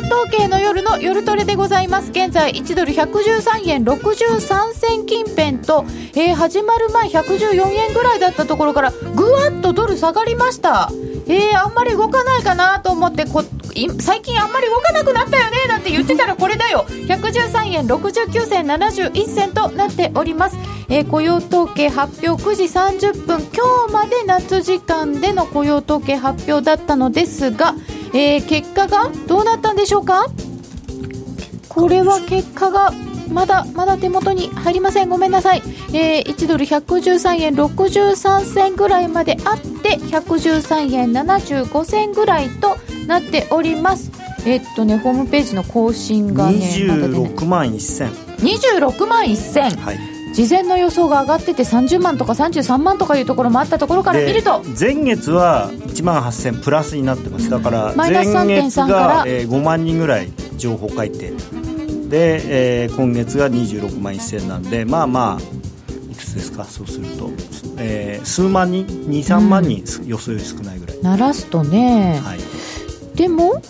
統計の夜の夜トレでございます。現在1ドル113円63銭近辺と、えー、始まる前114円ぐらいだったところからぐわっとドル下がりました。えー、あんまり動かないかなと思ってこ最近あんまり動かなくなったよねなんて言ってたらこれだよ。113円69銭71銭となっております、えー、雇用統計発表9時30分今日まで夏時間での雇用統計発表だったのですが、えー、結果がどうなったんでしょうか？これは結果がまだまだ手元に入りません。ごめんなさい、えー、1ドル113円63銭ぐらいまであって113円75銭ぐらいとなっております。えっとねホームページの更新がね26万1000 26万1000はい事前の予想が上がってて30万とか33万とかいうところもあったところから見ると。前月は1万8000プラスになってます。だから前月が5万人ぐらい情報書いてで、えー、今月が26万1000なんでまあまあいくつですか？そうすると、えー、数万人？23万人、うん、予想より少ないぐらい。ならすとね、はい、でも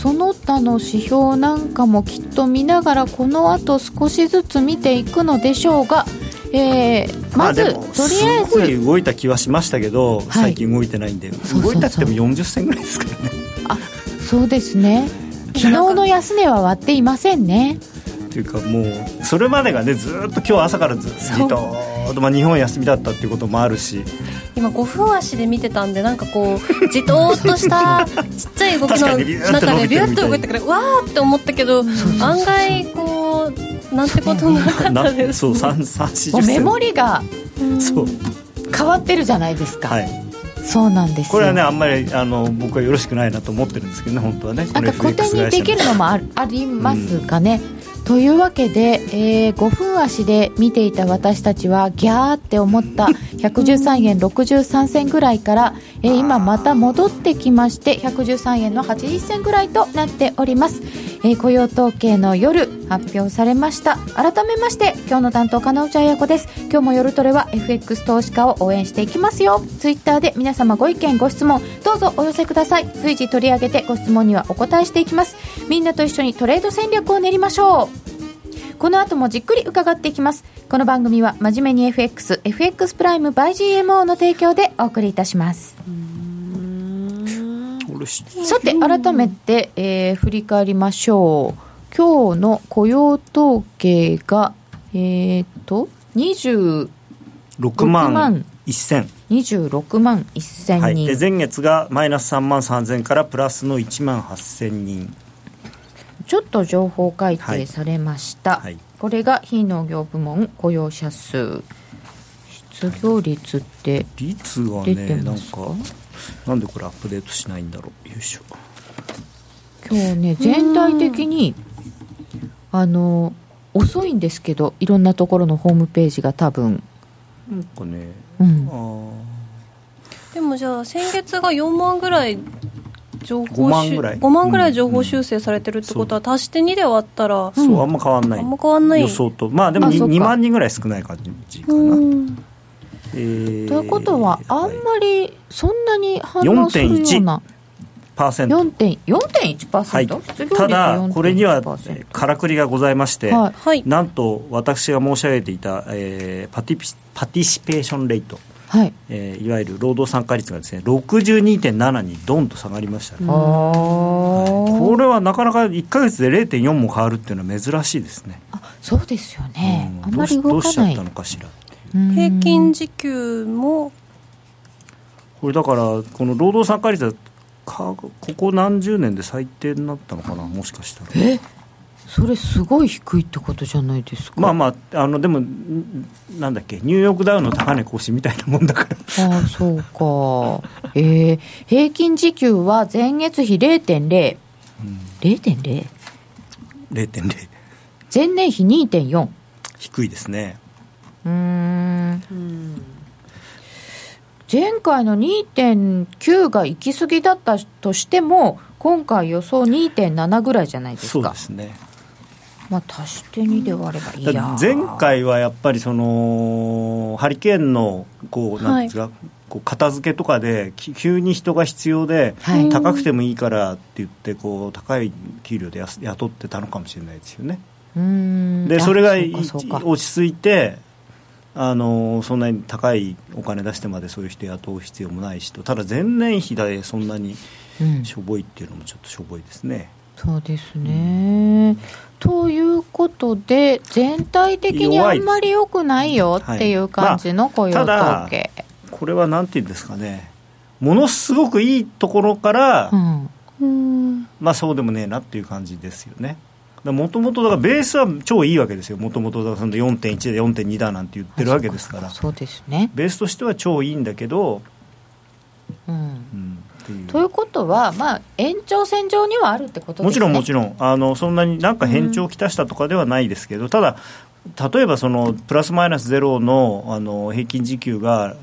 その他の指標なんかもきっと見ながらこのあと少しずつ見ていくのでしょうが、えー、まず、まあ、とりあえずすごい動いた気はしましたけど、はい、最近動いてないんで動いたっても40銭ぐらいですからね。あそうですね。昨日の安値は割っていませんねというかもうそれまでがねずっと今日朝からずっと、まあ、日本休みだったっていうこともあるし。今5分足で見てたんでなんかこうじとっとした ちっちゃい動きの中でビュッと動いてからわーって思ったけど案外こうなんてことなかったです、そう3 4メモリがそう。変わってるじゃないですか、はい。そうなんですこれはねあんまりあの僕はよろしくないなと思ってるんですけどね本当はね。なんか固定にできるのもあありますかね、うん、というわけで、えー、5分足で見ていた私たちはギャーって思った 113円63銭ぐらいから、えー、今また戻ってきまして113円の80銭ぐらいとなっておりますえー、雇用統計の夜発表されました。改めまして今日の担当金内彩子です。今日も夜トレは FX 投資家を応援していきますよ。ツイッターで皆様ご意見ご質問どうぞお寄せください。随時取り上げてご質問にはお答えしていきます。みんなと一緒にトレード戦略を練りましょう。この後もじっくり伺っていきます。この番組は真面目に FX FX プライム by GMO の提供でお送りいたします。さて改めて、えー、振り返りましょう。今日の雇用統計がえっ、と26万1000 26万。1000人、はい、で前月がマイナス3万3000からプラスの1万8000人。ちょっと情報改定されました、はい。はい、これが非農業部門雇用者数。失業率って率がねなんか？なんでこれアップデートしないんだろう。よいしょ。今日ね全体的にあの遅いんですけどいろんなところのホームページが多分。なんかね、うん、でもじゃあ先月が4万ぐらい情報5万ぐらい。5万ぐらい情報修正されてるってことは、足して2で割ったらそうあんま変わんない。あんま変わんない。予想と。まあでも 2, 2万人ぐらい少ない感じかなえー、ということはあんまりそんなに反応するような。4.1%、はい、ただ、これにはからくりがございまして、はい、なんと私が申し上げていた、えー、パティパティシペーションレート、はい。えー、いわゆる労働参加率がですね62.7にドンと下がりました、ね、はい、これはなかなか1か月で0.4も変わるっていうのは珍しいですね。あそうですよね、うん、あんまり動かない。どうしちゃったのかしら平均時給も。これだからこの労働参加率はかここ何十年で最低になったのかな？もしかしたら。え？それすごい低いってことじゃないですか。まあまああのでもなんだっけ？ニューヨークダウの高値更新みたいなもんだから。ああそうか。えー、平均時給は前月比0.0、うん、0.0? 0.0前年比2.4低いですねうん。前回の2.9が行き過ぎだったとしても今回予想2.7ぐらいじゃないですか。そうですね。まあ足して2で割ればいいや。前回はやっぱりそのハリケーンのこうなんですか、はい、こう片付けとかで急に人が必要で、はい、高くてもいいからって言ってこう高い給料で雇ってたのかもしれないですよね。でそれが落ち着いてあのそんなに高いお金出してまでそういう人雇う必要もないしと。ただ前年比でそんなにしょぼいっていうのもちょっとしょぼいですね。うん、そうですね、うん、ということで全体的にあんまり良くないよっていう感じの雇用統計、はいまあ、これはなんていうんですかね。ものすごくいいところから、うん、まあそうでもねえなっていう感じですよね。もともとだからベースは超いいわけですよ、もともと4.1で4.2だなんて言ってるわけですから、そうですね。ベースとしては超いいんだけど。うん、うんということは、まあ、延長線上にはあるってことですね。もちろん、もちろん。あの、そんなになんか変調をきたしたとかではないですけど、うん、ただ、例えばそのプラスマイナスゼロのあの平均時給が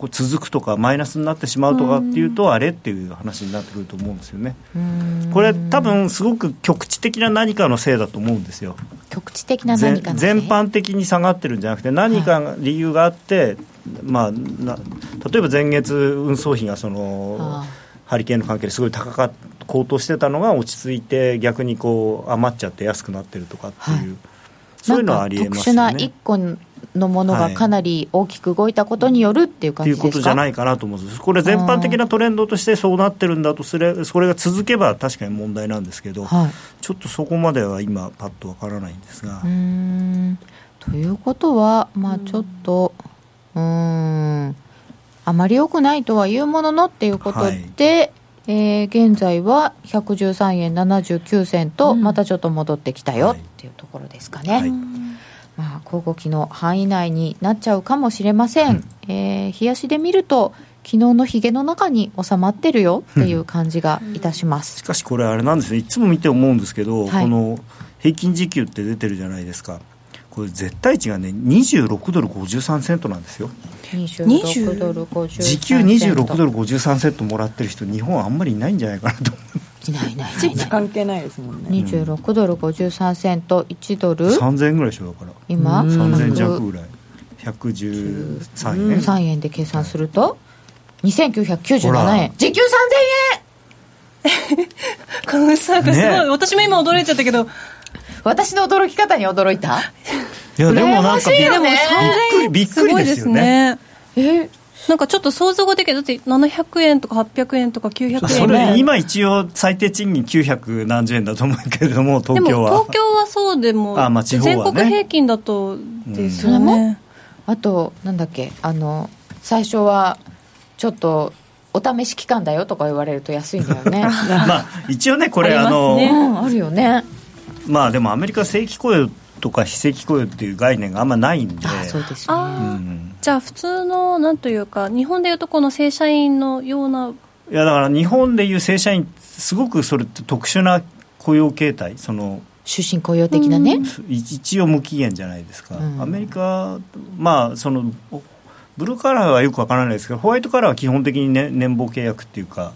こう続くとかマイナスになってしまうとかっていうとあれっていう話になってくると思うんですよね。これ多分すごく局地的な何かのせいだと思うんですよ。局地的な何か全般的に下がってるんじゃなくて何か理由があって、はい、まあな例えば前月運送費がそのハリケーンの関係ですごい高か高騰してたのが落ち着いて逆にこう余っちゃって安くなってるとかっていう。はいそういうのはありえますよね。特殊な一個のものがかなり大きく動いたことによるっていう感じですか、はい、いうことじゃないかなと思うんです、これ、全般的なトレンドとしてそうなってるんだとすれ、それが続けば確かに問題なんですけど、はい、ちょっとそこまでは今、パッとわからないんですが。ということは、まあ、ちょっと、うん、あまり良くないとはいうもののっていうことで、はい、えー、現在は113円79銭と、またちょっと戻ってきたよっていうところですかね。はいまあ、交互期の範囲内になっちゃうかもしれません、うん、えー、冷やしで見ると昨日のひげの中に収まってるよっていう感じがいたします、うん、しかしこれあれなんですね。いつも見て思うんですけど、はい、この平均時給って出てるじゃないですか。これ絶対値がね26ドル53セントなんですよ。26ドル53時給26ドル53セントもらってる人日本はあんまりいないんじゃないかなと思う。いないいないチップ関係ないですもんね。26ドル53セント1ドル。3000円ぐらいでしょだから。今。3000弱ぐらい。113円。3円で計算すると2997円。時給3000円。この差がすごい、ね、私も今驚いちゃったけど。私の驚き方に驚いた？いやでもなんかびっくりびっくりですよね。えなんかちょっと想像ができるだって700円とか800円とか900円。それ今一応最低賃金900何十円だと思うけれども東京は。東京はそうでもあ、まあ地方は、ね、全国平均だとですよね、うん、あとなんだっけあの最初はちょっとお試し期間だよとか言われると安いんだよね。まあ一応ねこれあの、ね、あるよね。まあでもアメリカ正規雇用とか非正規雇用っていう概念があんまないんで。あそうですね、うんじゃあ普通のなんというか日本でいうとこの正社員のようないやだから日本でいう正社員すごくそれって特殊な雇用形態。その終身雇用的なね、一応無期限じゃないですか、うん、アメリカまあそのブルーカラーはよくわからないですけどホワイトカラーは基本的に、ね、年俸契約っていうか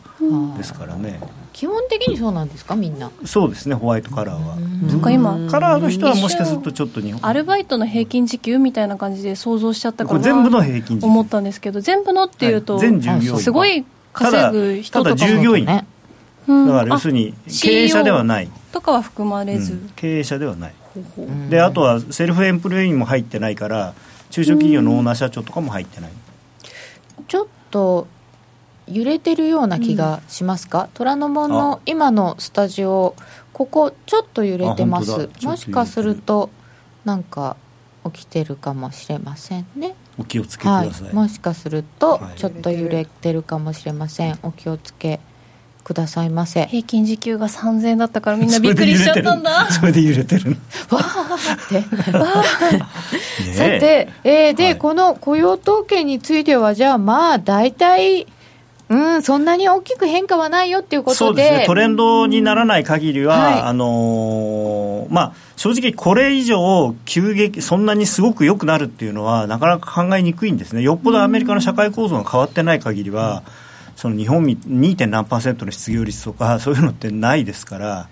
ですからね基本的にそうなんですかみんな？そうですねホワイトカラーは。なんか今カラーの人はもしかするとちょっと日本。アルバイトの平均時給みたいな感じで想像しちゃったから全部の平均思ったんですけど全部のっていうと、はい、全従業員。すごい稼ぐ人とかただ従業員、ね、だから要するに経営者ではない。とかは含まれず、うん、経営者ではない。であとはセルフエンプロインも入ってないから中小企業のオーナー社長とかも入ってない。ちょっと揺れてるような気がしますか、うん、虎ノ門の今のスタジオここちょっと揺れてます。もしかするとなんか起きてるかもしれませんね。お気をつけください、はい、もしかするとちょっと揺れてるかもしれません。お気をつけくださいませ。平均時給が3000円だったからみんなびっくりしちゃったんだ。それで揺れてる わーって。さて、えー、で、はい、この雇用統計についてはじゃあまあ大体うん、そんなに大きく変化はないよっていうことでそうですね、トレンドにならない限りは、はい、あのー、まあ、正直、これ以上、急激、そんなにすごく良くなるっていうのは、なかなか考えにくいんですね、よっぽどアメリカの社会構造が変わってない限りは、その日本 2. 何パーセントの失業率とか、そういうのってないですから。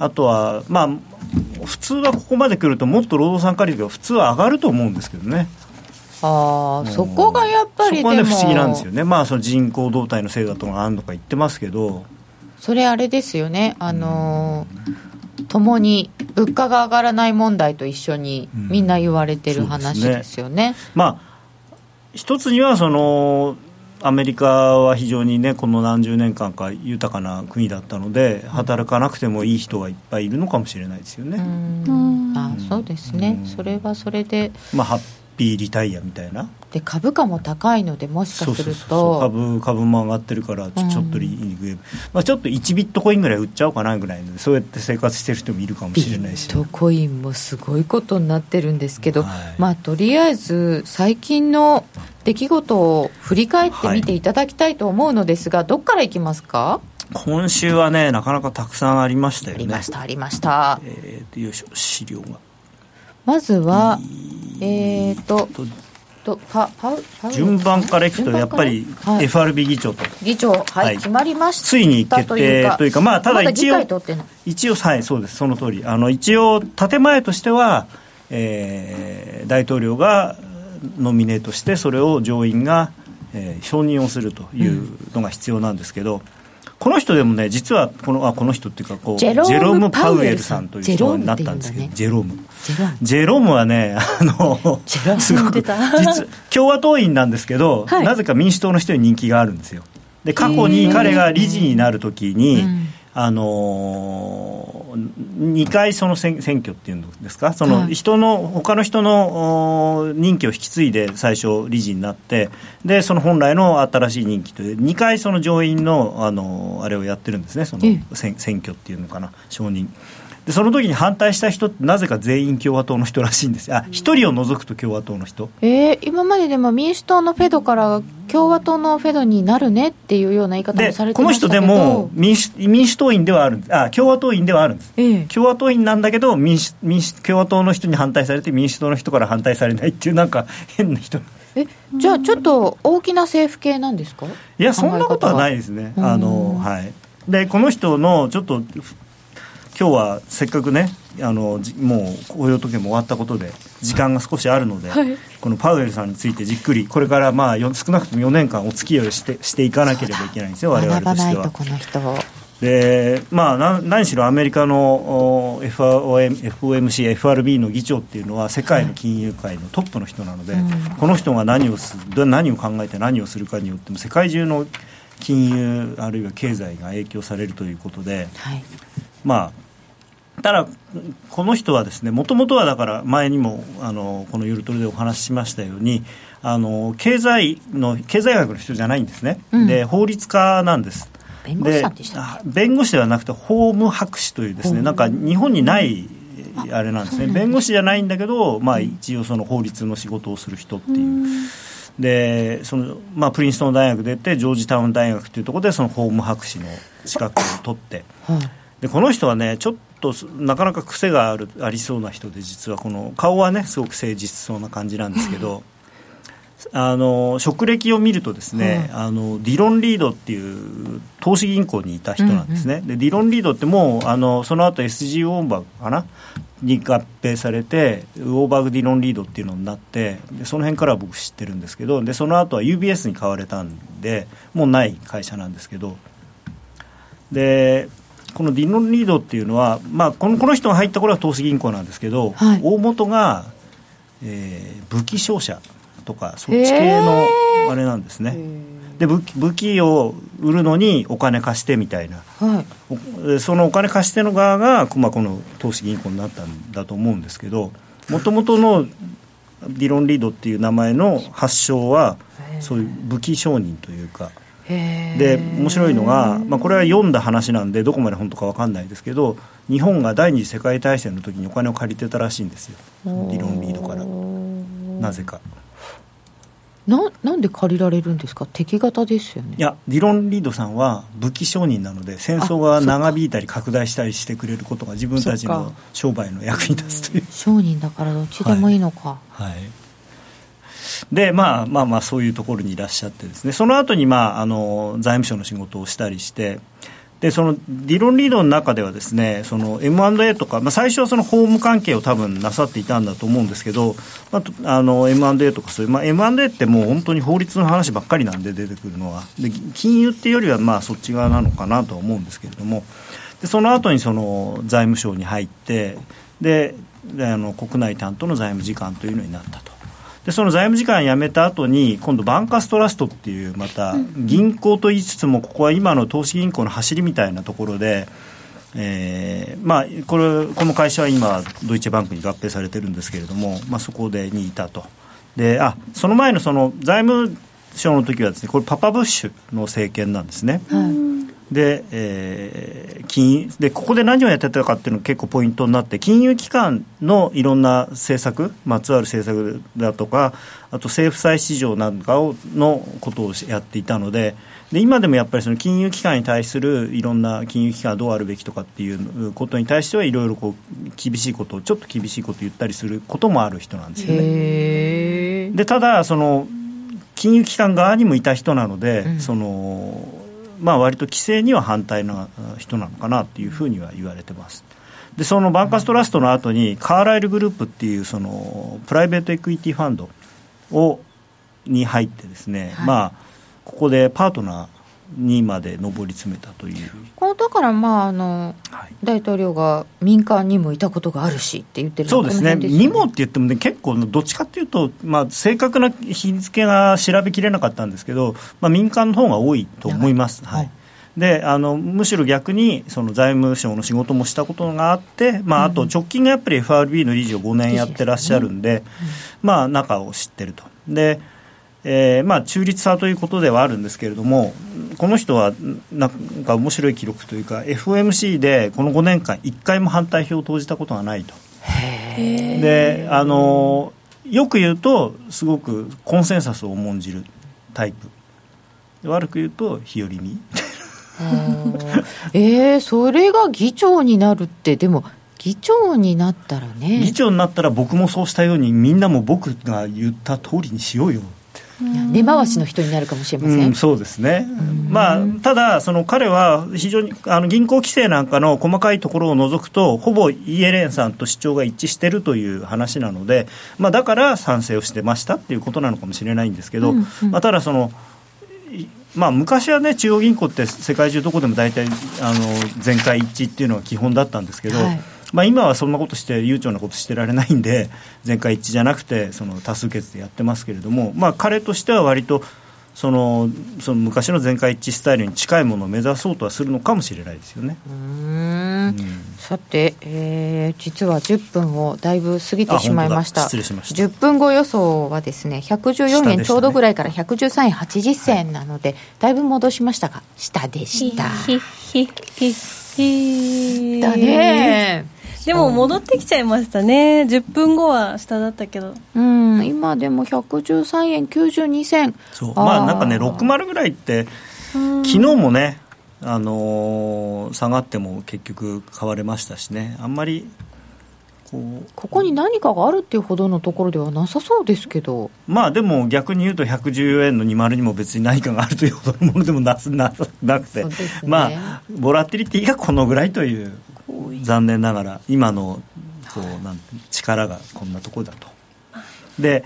あとは、まあ、普通はここまで来ると、もっと労働参加率が普通は上がると思うんですけどね。あそこがやっぱりそこはね不思議なんですよね。まあその人口動態のせいだとかあんのか言ってますけど。それあれですよね。あの共に物価が上がらない問題と一緒にみんな言われてる話ですよね。ね。まあ一つにはそのアメリカは非常にねこの何十年間か豊かな国だったので働かなくてもいい人がいっぱいいるのかもしれないですよね。あそうですね、それはそれで、まあ、ピーリタイアみたいな。で株価も高いのでもしかすると。株株も上がってるからちょっとリーグ、まあ、ちょっと1ビットコインぐらい売っちゃおうかなぐらいのそうやって生活してる人もいるかもしれないしビットコインもすごいことになってるんですけど、はい、まあとりあえず最近の出来事を振り返ってみていただきたいと思うのですが、はい、どっからいきますか？今週はねなかなかたくさんありましたよね。ありましたありました。えー、よいしょ資料がまずはえっ、ー、ととパパパ順番からいくとやっぱり FRB 議長と、はい、議長、はい、はい、決まりましたついに決定というかまあただ一応一応はいそうです。その通り。あの一応建前としては、えー、大統領がノミネートしてそれを上院が、えー、承認をするというのが必要なんですけど、うんこの人でもね実はこのあこの人っていうかこうジェローム・パウエルさんという人になったんですけど。ジェロームジェロームはねあのすごく実共和党員なんですけど、はい、なぜか民主党の人に人気があるんですよ。で過去に彼が理事になるときに、あの2回その選選挙っていうんですか？その人の、はい、他の人の任期を引き継いで最初理事になってでその本来の新しい任期という2回その上院のあのあれをやってるんですね。その選選挙っていうのかな。承認。でその時に反対した人ってなぜか全員共和党の人らしいんですあ一人を除くと共和党の人。えー、今まででも民主党のフェドから共和党のフェドになるねっていうような言い方もされてましたけど。この人でも民主民主党員ではあるんです。あ共和党員ではあるんです、えー、共和党員なんだけど民主民主共和党の人に反対されて民主党の人から反対されないっていうなんか変な人。えじゃあちょっと大きな政府系なんですか？いやそんなことはないですね。あのはい。でこの人のちょっと今日はせっかくねあのもう雇用時計も終わったことで時間が少しあるので、はい、このパウエルさんについてじっくりこれからまあ少なくとも4年間お付き合いをしてしていかなければいけないんですよ我々としては。でまあ、何しろアメリカの FOM FOMC、FRB の議長っていうのは世界の金融界のトップの人なので、はいこの人が何をす何を考えて何をするかによっても世界中の金融あるいは経済が影響されるということで、はい、まあただ、この人はですねもともとはだから前にもあのこのゆるトレでお話ししましたようにあの経済の経済学の人じゃないんですね、うん、で法律家なんです。弁護士さんでした弁護士ではなくて法務博士というですねなんか日本にないあれなんですね。弁護士じゃないんだけど、まあ、一応その法律の仕事をする人っていう。でそのまあ、プリンストン大学出てジョージタウン大学というところでその法務博士の資格を取って、でこの人はねちょっとなかなか癖があるありそうな人で実はこの顔はねすごく誠実そうな感じなんですけど。あの職歴を見るとですね、あのディロン・リードっていう投資銀行にいた人なんですね、うんうん、でディロン・リードってもうあのその後 SG ウォーバーかな？に合併されてウォーバーグ・ディロン・リードっていうのになってでその辺からは僕知ってるんですけどでその後は UBS に買われたんでもうない会社なんですけど。でこのディノンリードっていうのは、まあ、このこの人が入った頃は投資銀行なんですけど、はい、大元が、えー、武器商社とかそっち系のあれなんですね。で武器武器を売るのにお金貸してみたいな、はい、そのお金貸しての側が、まあ、この投資銀行になったんだと思うんですけどもともとのディロン・リードっていう名前の発祥はそういう武器商人というか。で面白いのが、まあ、これは読んだ話なんでどこまで本当か分かんないですけど日本が第二次世界大戦の時にお金を借りてたらしいんですよ。理論リードから。なぜか。ななんで借りられるんですか？敵型ですよね。いやディロン・リードさんは武器商人なので戦争が長引いたり拡大したりしてくれることが自分たちの商売の役に立つという。商人だからどっちでもいいのか。はい、はいで、まあ、まあまあそういうところにいらっしゃってですねその後にまああの財務省の仕事をしたりしてでその理論リードの中ではですねその M&A とか、まあ、最初はその法務関係を多分なさっていたんだと思うんですけど、まあ、あの M&A とかそういう、まあ、M&A ってもう本当に法律の話ばっかりなんで出てくるのはで金融っていうよりはまあそっち側なのかなとは思うんですけれどもでその後にその財務省に入ってであの国内担当の財務次官というのになったと。でその財務次官辞めた後に今度バンカストラストっていうまた銀行と言いつつもここは今の投資銀行の走りみたいなところで、えーまあ、これこの会社は今ドイツバンクに合併されてるんですけれども、まあ、そこでにいたと。であその前のその財務省の時はですねこれパパブッシュの政権なんですね。はいで,、えー、金でここで何をやってたかっていうのが結構ポイントになって金融機関のいろんな政策まつわる政策だとかあと政府債市場なんかをのことをやっていたのでで今でもやっぱりその金融機関に対するいろんな金融機関はどうあるべきとかっていうことに対してはいろいろこう厳しいことをちょっと厳しいことを言ったりすることもある人なんですよね。でただその金融機関側にもいた人なので、うん、そのまあ割と規制には反対な人なのかなっていうふうには言われてます。でそのバンカストラストの後にカーライルグループっていうそのプライベートエクイティファンドをに入ってですね、はい、まあここでパートナーにまで上り詰めたという。これだからまああの、はい、大統領が民間にもいたことがあるしって言ってるそうですね、にもって言ってもね、結構、どっちかっていうと、まあ、正確な日付が調べきれなかったんですけど、まあ、民間の方が多いと思います。はい、はい。であのむしろ逆にその財務省の仕事もしたことがあって、まあ、あと直近がやっぱり FRB の理事を5年やってらっしゃるんで、まあ、中を知ってると。でえーまあ、中立さということではあるんですけれども、この人はなんか面白い記録というか、FOMC でこの5年間、1回も反対票を投じたことがないと。であのよく言うと、すごくコンセンサスを重んじるタイプ、悪く言うと、日和見。えー、それが議長になるって、でも、議長になったらね。議長になったら僕もそうしたように、みんなも僕が言った通りにしようよ根回しの人になるかもしれません、うん、そうですね、まあ、ただ、その彼は非常にあの銀行規制なんかの細かいところを除くと、ほぼイエレンさんと主張が一致しているという話なので、まあ、だから賛成をしてましたっていうことなのかもしれないんですけど、うんうん、まあ、ただその、まあ、昔はね、中央銀行って世界中どこでも大体あの全会一致っていうのが基本だったんですけど、はいまあ、今はそんなことして悠長なことしてられないんで全会一致じゃなくてその多数決でやってますけれども、まあ、彼としては割とそのその昔の全会一致スタイルに近いものを目指そうとはするのかもしれないですよね。うん。さて、えー、実は10分をだいぶ過ぎてしまいました。失礼しました。10分後予想はですね114円ちょうどぐらいから113円80銭なので、ね、だいぶ戻しましたが下でした。だねでも戻ってきちゃいましたね、10分後は下だったけど、うん、今でも113円92銭、そう。まあなんかね、60ぐらいって、昨日もね、あのー、下がっても結局買われましたしね、あんまりこここに何かがあるっていうほどのところではなさそうですけど。まあでも逆に言うと114円の20にも別に何かがあるというほどのものでもなななくて、ね、まあボラティリティがこのぐらいという残念ながら今のこうなん力がこんなところだと。で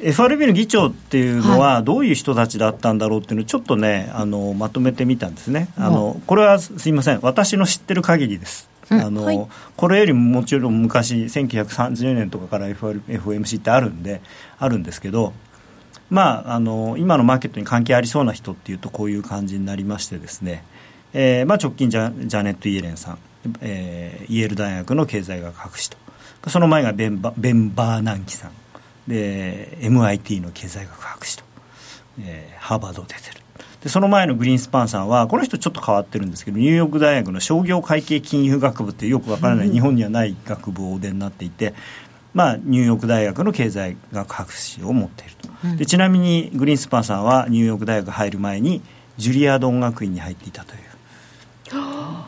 FRB の議長っていうのはどういう人たちだったんだろうっていうのをちょっとねあのまとめてみたんですね。あのこれはすいません。私の知ってる限りです、うん、あの、はい、これよりももちろん昔1930年とかから FR FOMC ってあるんであるんですけどまああの今のマーケットに関係ありそうな人っていうとこういう感じになりましてですね、えーまあ、直近ジャジャネット・イエレンさんえー、イェール大学の経済学博士と。その前がベンバベンバーナンキさん。で MIT の経済学博士と、えー、ハーバードを出てる。でその前のグリーンスパンさんはこの人ちょっと変わってるんですけどニューヨーク大学の商業会計金融学部ってよくわからない、日本にはない学部をお出になっていて、まあ、ニューヨーク大学の経済学博士を持っていると、でちなみにグリーンスパンさんはニューヨーク大学入る前にジュリアード音楽院に入っていたという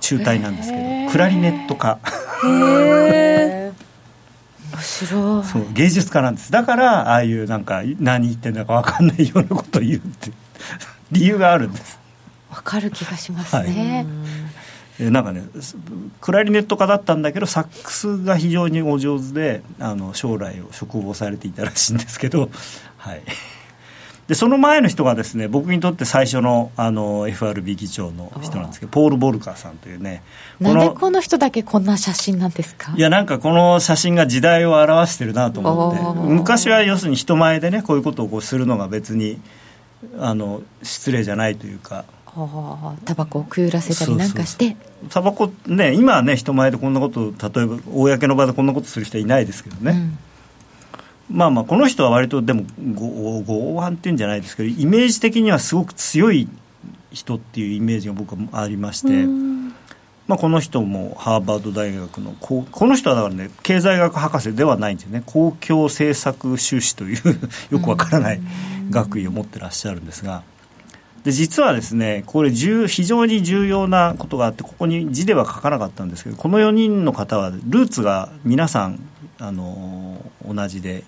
中退なんですけどクラリネット科へ面白い。そう芸術家なんです。だからああいうなんか何言ってんだか分かんないようなことを言うって 理由があるんです。分かる気がしますね、なんかねクラリネット家だったんだけどサックスが非常にお上手であの将来を嘱望されていたらしいんですけど、はい、でその前の人がですね僕にとって最初のあの FRB 議長の人なんですけどポール・ボルカーさんというねなんでこの人だけこんな写真なんですか？いやなんかこの写真が時代を表してるなと思って昔は要するに人前でねこういうことをこうするのが別にあの失礼じゃないというかタバコをくゆらせたりなんかして。タバコね今はね人前でこんなこと例えば公の場でこんなことする人はいないですけどね、うん、まあまあこの人は割とでも剛腕っていうんじゃないですけどイメージ的にはすごく強い人っていうイメージが僕はありまして、まあ、この人もハーバード大学のこの人はだからね経済学博士ではないんですよね。公共政策修士という よくわからない学位を持ってらっしゃるんですが。で実はですねこれ非常に重要なことがあってここに字では書かなかったんですけどこの4人の方はルーツが皆さんあの同じで、うん、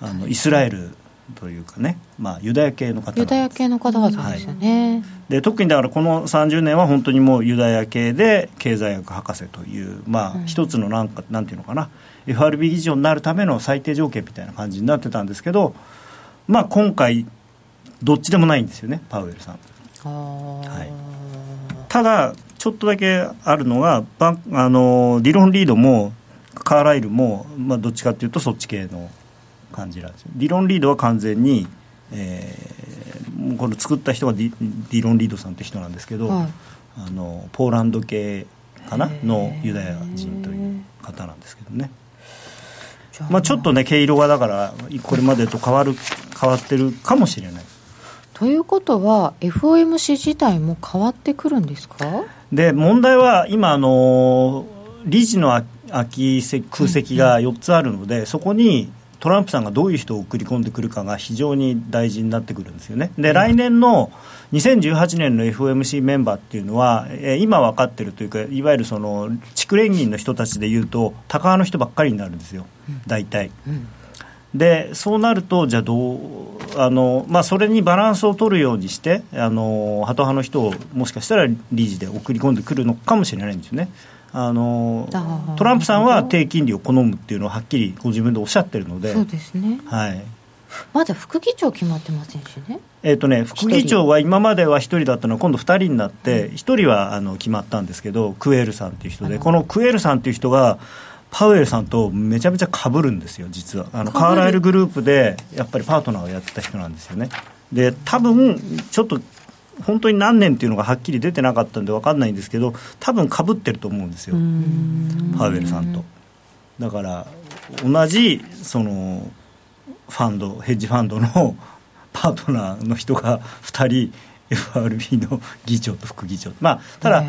あのイスラエルというかね、まあ、ユダヤ系の方ユダヤ系の方々ですよね、はい、で特にだからこの30年は本当にもうユダヤ系で経済学博士という、まあ、一つのなんかなんていうのかな。FRB 議長になるための最低条件みたいな感じになってたんですけど、まあ、今回どっちでもないんですよねパウエルさん。はい、ただちょっとだけあるのがバあのディロン・リードもカーライルも、まあ、どっちかっていうとそっち系の感じなんですよ。ディロン・リードは完全に、えー、これ作った人がディディロン・リードさんって人なんですけど、はい、あのポーランド系かな？のユダヤ人という方なんですけどね。まあ、ちょっとね毛色がだからこれまでと変わる変わってるかもしれない。ということは FOMC 自体も変わってくるんですか？で問題は今あの理事の空き空席が4つあるので、うん、そこにトランプさんがどういう人を送り込んでくるかが非常に大事になってくるんですよね。で、来年の2018年の FOMC メンバーっていうのは、えー、今分かってるというか、いわゆるその地区連銀の人たちでいうと、高派の人ばっかりになるんですよ、大体。うんでそうなると、じゃあどうあの、まあ、それにバランスを取るようにして、あのハト派の人をもしかしたら理事で送り込んでくるのかもしれないんですよね。あのトランプさんは低金利を好むっていうのをはっきりご自分でおっしゃってるので、そうですね、はい、まだ副議長決まってませんしね。えーとね、副議長は今までは1人だったのが今度2人になって、1人はあの決まったんですけど、クエールさんっていう人で、このクエールさんっていう人が、パウエルさんとめちゃめちゃかぶるんですよ、実は。あのカーライルグループでやっぱりパートナーをやってた人なんですよね。で多分ちょっと本当に何年っていうのがはっきり出てなかったんで分かんないんですけど多分かぶってると思うんですよ。パウエルさんと。だから同じそのファンドヘッジファンドの パートナーの人が2人 FRB の議長と副議長まあただ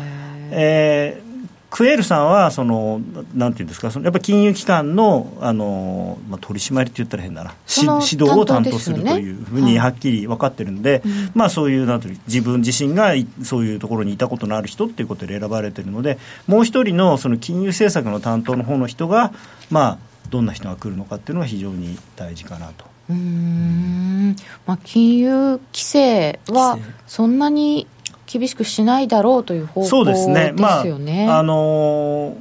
えークエールさんはそのなんていうんですかそのやっぱり金融機関のあの、まあ、取締りって言ったら変だな。指導を担当するというふうにはっきり分かってるんで、はい、まあ、そういうなんていう自分自身がそういうところにいたことのある人っていうことで選ばれてるのでもう一人のその金融政策の担当の方の人が、まあ、どんな人が来るのかっていうのが非常に大事かなと。うん。まあ、金融規制はそんなに厳しくしないだろうという方向そうですね、まあ、あの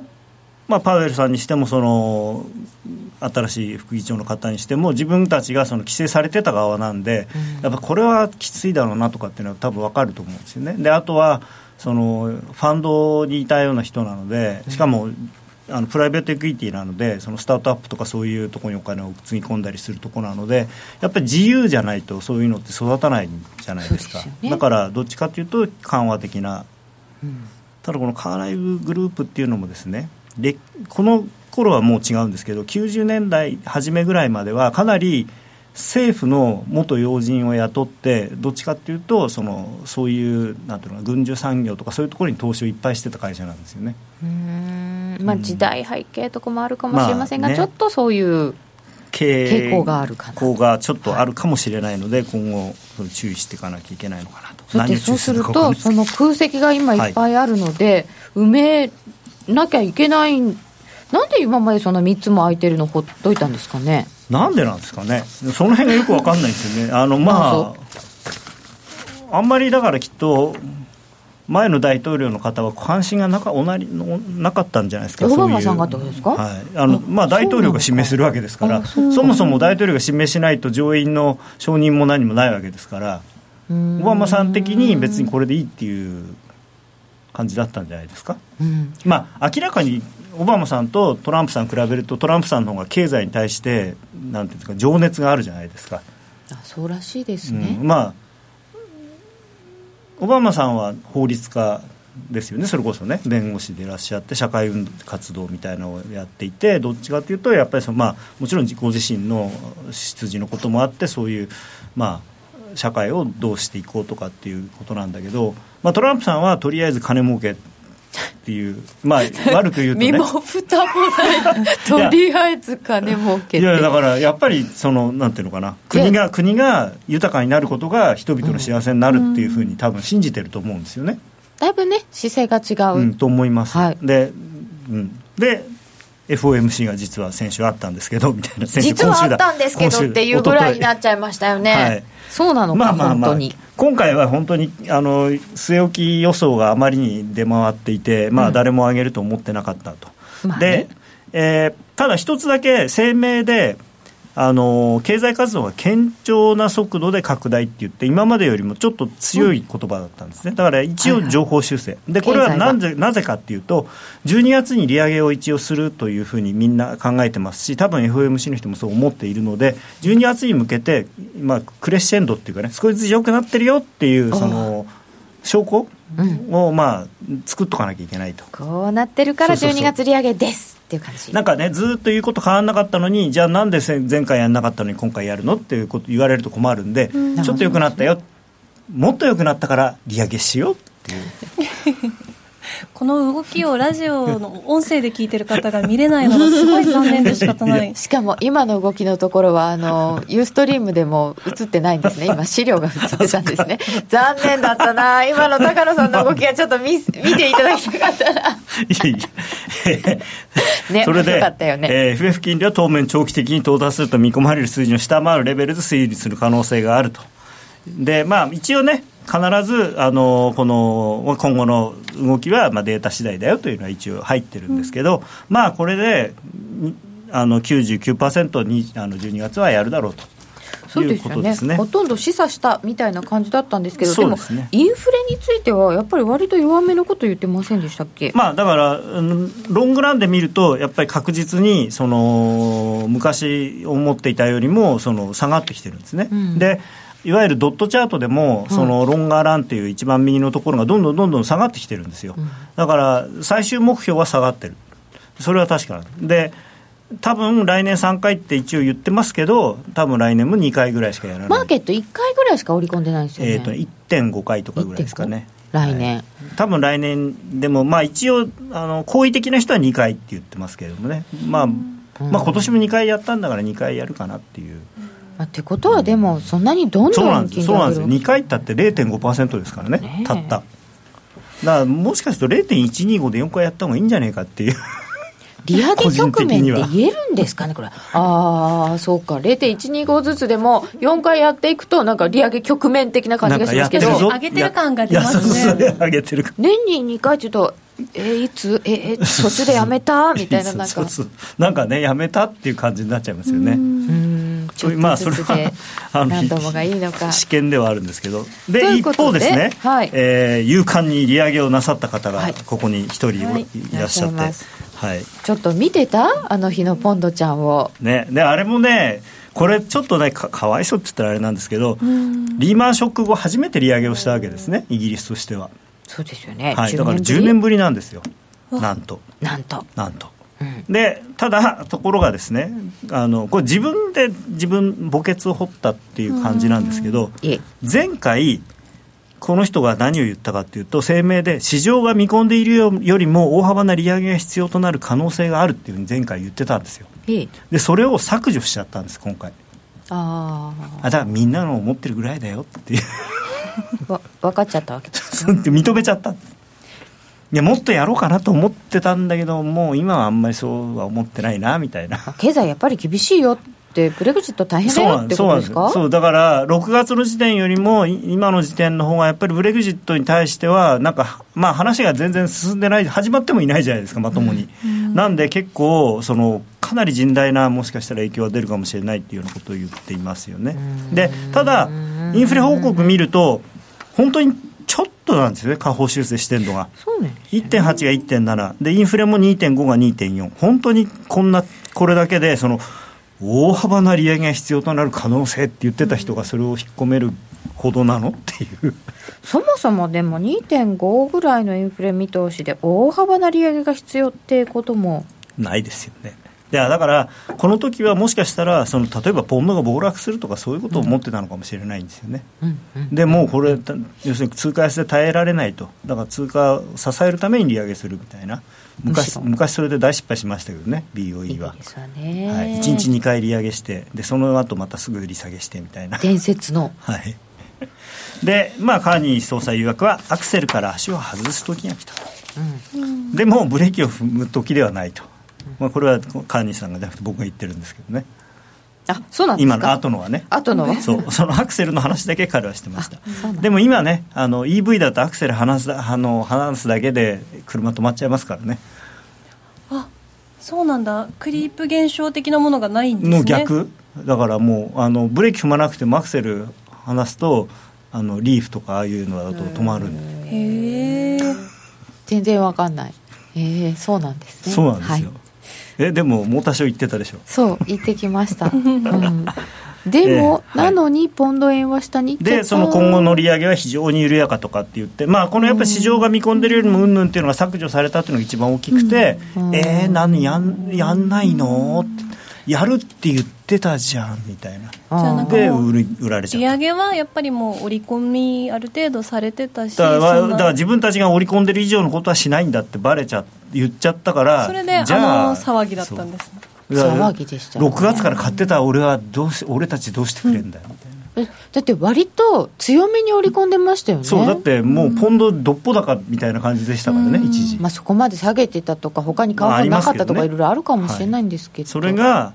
まあ、パウエルさんにしてもその新しい副議長の方にしても自分たちがその規制されてた側なんで、うん、やっぱこれはきついだろうなとかっていうのは多分分かると思うんですよね。であとはそのファンドにいたような人なのでしかもあのプライベートエクイティなのでそのスタートアップとかそういうところにお金をつぎ込んだりするところなのでやっぱり自由じゃないとそういうのって育たないじゃないですか、ね、だからどっちかというと緩和的な、うん、ただこのカーライブグループっていうのもですねでこの頃はもう違うんですけど90年代初めぐらいまではかなり政府の元要人を雇ってどっちかっていうとそのそういうなんていうのか軍需産業とかそういうところに投資をいっぱいしてた会社なんですよね。うん。まあ、時代背景とかもあるかもしれませんが、まあね、ちょっとそういう傾向があるかな傾向がちょっとあるかもしれないので、はい、今後注意していかなきゃいけないのかなと。だってそうするとその空席が今いっぱいあるので、はい、埋めなきゃいけないなんで今までその3つも空いてるのほっといたんですかね？なんでなんですかね？その辺がよく分かんないですよね。あのまああんまりだからきっと前の大統領の方は関心がなかおなりなかったんじゃないですか、オバマさんがってことですか、はい。あのまあ、大統領が指名するわけですから、そもそも大統領が指名しないと上院の承認も何もないわけですから、オバマさん的に別にこれでいいっていう感じだったんじゃないですか？まあ、明らかにオバマさんとトランプさん比べると、トランプさんの方が経済に対して、なんていうんですか、情熱があるじゃないですか。あそうらしいですね。うん、まあオバマさんは法律家ですよねそれこそね弁護士でいらっしゃって社会運動活動みたいなのをやっていてどっちかというとやっぱりその、まあ、もちろんご自身の出自のこともあってそういう、まあ、社会をどうしていこうとかっていうことなんだけど、まあ、トランプさんはとりあえず金儲けっていう。まあ悪く言うとね。身も蓋もないとりあえず金儲けいやだからやっぱりそのなんていうのかな。国が国が豊かになることが人々の幸せになるっていうふうに多分信じてると思うんですよね、だいぶね姿勢が違う、うん、と思います、はい、で,、うん、で FOMC が実は先週あったんですけどみたいな。実はあったんですけどっていうぐらいになっちゃいましたよね、はい、そうなのか、まあまあまあ、本当に。今回は本当にあの据え置き予想があまりに出回っていて、まあ、誰も上げると思ってなかったと、うん、で、えー、ただ一つだけ声明であの経済活動が堅調な速度で拡大って言って今までよりもちょっと強い言葉だったんですね。だから一応情報修正、はいはい、でこれはなぜなぜかっていうと12月に利上げを一応するというふうにみんな考えてますし多分 FOMC の人もそう思っているので12月に向けて、まあ、クレッシェンドっていうかね少しずつ良くなってるよっていうその証拠を、まあ、作っとかなきゃいけないと。こうなってるから12月利上げですっていう感じ。なんかねずっと言うこと変わらなかったのにじゃあなんで前回やらなかったのに今回やるのっていうこと言われると困るんで、うん、ちょっと良くなったよ。もっと良くなったから利上げしようっていう。この動きをラジオの音声で聞いてる方が見れないのがすごい残念で仕方ない。しかも今の動きのところはあのユーストリームでも映ってないんですね。今資料が映ってたんですね。残念だったな。今の高野さんの動き がちょっと見見ていただきたかったな。ね、それで、ね。えー、FF 金利は当面長期的に到達すると見込まれる数字を下回るレベルで推理する可能性があると。でまあ一応ね必ずあのこの今後の動きは、まあ、データ次第だよというのは一応入ってるんですけど、うん、まあこれであの99%にあの12月はやるだろうと。そうですよね、ね、ほとんど示唆したみたいな感じだったんですけど、でも、インフレについては、やっぱり割と弱めのこと言ってませんでしたっけ、まあ、だから、ロングランで見ると、やっぱり確実にその昔思っていたよりもその下がってきてるんですね。うん、でいわゆるドットチャートでも、そのロンガーランっていう一番右のところがどんどんどんどん下がってきてるんですよ、だから最終目標は下がってる、それは確かで多分来年3回って一応言ってますけど、多分来年も2回ぐらいしかやらない。マーケット1回ぐらいしか織り込んでないですよね、えーと、1.5回とかぐらいですかね。来年、はい、多分来年でも、まあ、一応あの、好意的な人は2回って言ってますけれどもね、まあ、まあ今年も2回やったんだから2回やるかなっていう。ってことはでもそんなにどんどんそうなんです。そうなんです。よ2回ったって0.5%ですからね。ねたった。だからもしかすると0.125で4回やった方がいいんじゃないかっていう。利上げ局面って言えるんですかね、これ、ああ、そうか、0.125ずつでも4回やっていくと、なんか利上げ局面的な感じがしますけど、上げてる感が出ますね。上げてる年に2回ちょっとえいつ？え途中でやめた？みたいななんか。なんかねやめたっていう感じになっちゃいますよねそういうまあそれは あのともがいいのか。試験ではあるんですけど。で一方ですね、はい。えー、勇敢に利上げをなさった方がここに一人いらっしゃって、はいはい、ちょっと見てた？あの日のポンドちゃんを。ね。であれもねこれちょっとねかかわいそうって言ったらあれなんですけどリーマンショック後初めて利上げをしたわけですねイギリスとしては。そうですよね、はい、だから10年ぶりなんですよ。なんと。なんと。なんとでただところがですねあのこれ自分で自分墓穴を掘ったっていう感じなんですけど前回この人が何を言ったかというと声明で市場が見込んでいるよりも大幅な利上げが必要となる可能性があるっていうふうに前回言ってたんですよ。でそれを削除しちゃったんです今回。ああだからみんなの思ってるぐらいだよっていう。分かっちゃったわけです 認めちゃったいやもっとやろうかなと思ってたんだけどもう今はあんまりそうは思ってないなみたいな。経済やっぱり厳しいよってブレグジット大変だよってことですか？そうだから6月の時点よりも今の時点の方がやっぱりブレグジットに対してはなんかまあ話が全然進んでない始まってもいないじゃないですかまともに、うん、なんで結構そのかなり甚大なもしかしたら影響が出るかもしれないっていうようなことを言っていますよね。でただインフレ報告見ると本当にとなんですよね、下方修正してるのが。そうね。1.8が1.7。で、インフレも2.5が2.4。本当にこんな、これだけで、その、大幅な利上げが必要となる可能性って言ってた人がそれを引っ込めるほどなのっていうそもそもでも2.5ぐらいのインフレ見通しで大幅な利上げが必要っていうこともないですよねいやだから、この時はもしかしたらその、例えばポンドが暴落するとか、そういうことを思ってたのかもしれないんですよね。うんうんうん、でもこれ、要するに通貨安で耐えられないと、だから通貨を支えるために利上げするみたいな、昔昔それで大失敗しましたけどね、BOE は。いいはい、1日2回利上げして、でその後またすぐ売り下げしてみたいな。伝説の。はいで、まあ、カーニー総裁誘惑は、アクセルから足を外す時が来たと、うん、でもブレーキを踏む時ではないと。まあ、これはカーニーさんがじゃなくて僕が言ってるんですけどね。あそうなんです今の後のはね。後のは？そうそのアクセルの話だけ彼はしてました。でも今ねあの EV だとアクセル離すあの離すだけで車止まっちゃいますからね。あそうなんだ。クリープ現象的なものがないんですね。の逆。だからもうあのブレーキ踏まなくてもアクセル離すとあのリーフとかああいうのだと止まるんで。へえ全然わかんない。へえそうなんですね。そうなんですよ、はいえでもモーターショー行ってたでしょ？そう行ってきました、うん、でも、えー、なのにポンド円は下にでその今後の利上げは非常に緩やかとかって言って、まあ、このやっぱり市場が見込んでるよりもうん。ぬんっていうのが削除されたっていうのが一番大きくて、うん、えー、何やんやんないの？ってやるって言ってたじゃんみたいな。じゃあなんかで売売られちゃ利上げはやっぱりもう織り込みある程度されてたしだからだから自分たちが織り込んでる以上のことはしないんだってバレちゃ言っちゃったからそれでじゃあの騒ぎだったんです。騒ぎでした、ね、6月から買ってた俺はどうし俺たちどうしてくれんだよみたいな、だって割と強めに織り込んでましたよね。そうだってもうポンドどっぽ高みたいな感じでしたからね、一時、まあ、そこまで下げてたとか他に買うもなかったとかいろいろあるかもしれないんですけど、はい、それが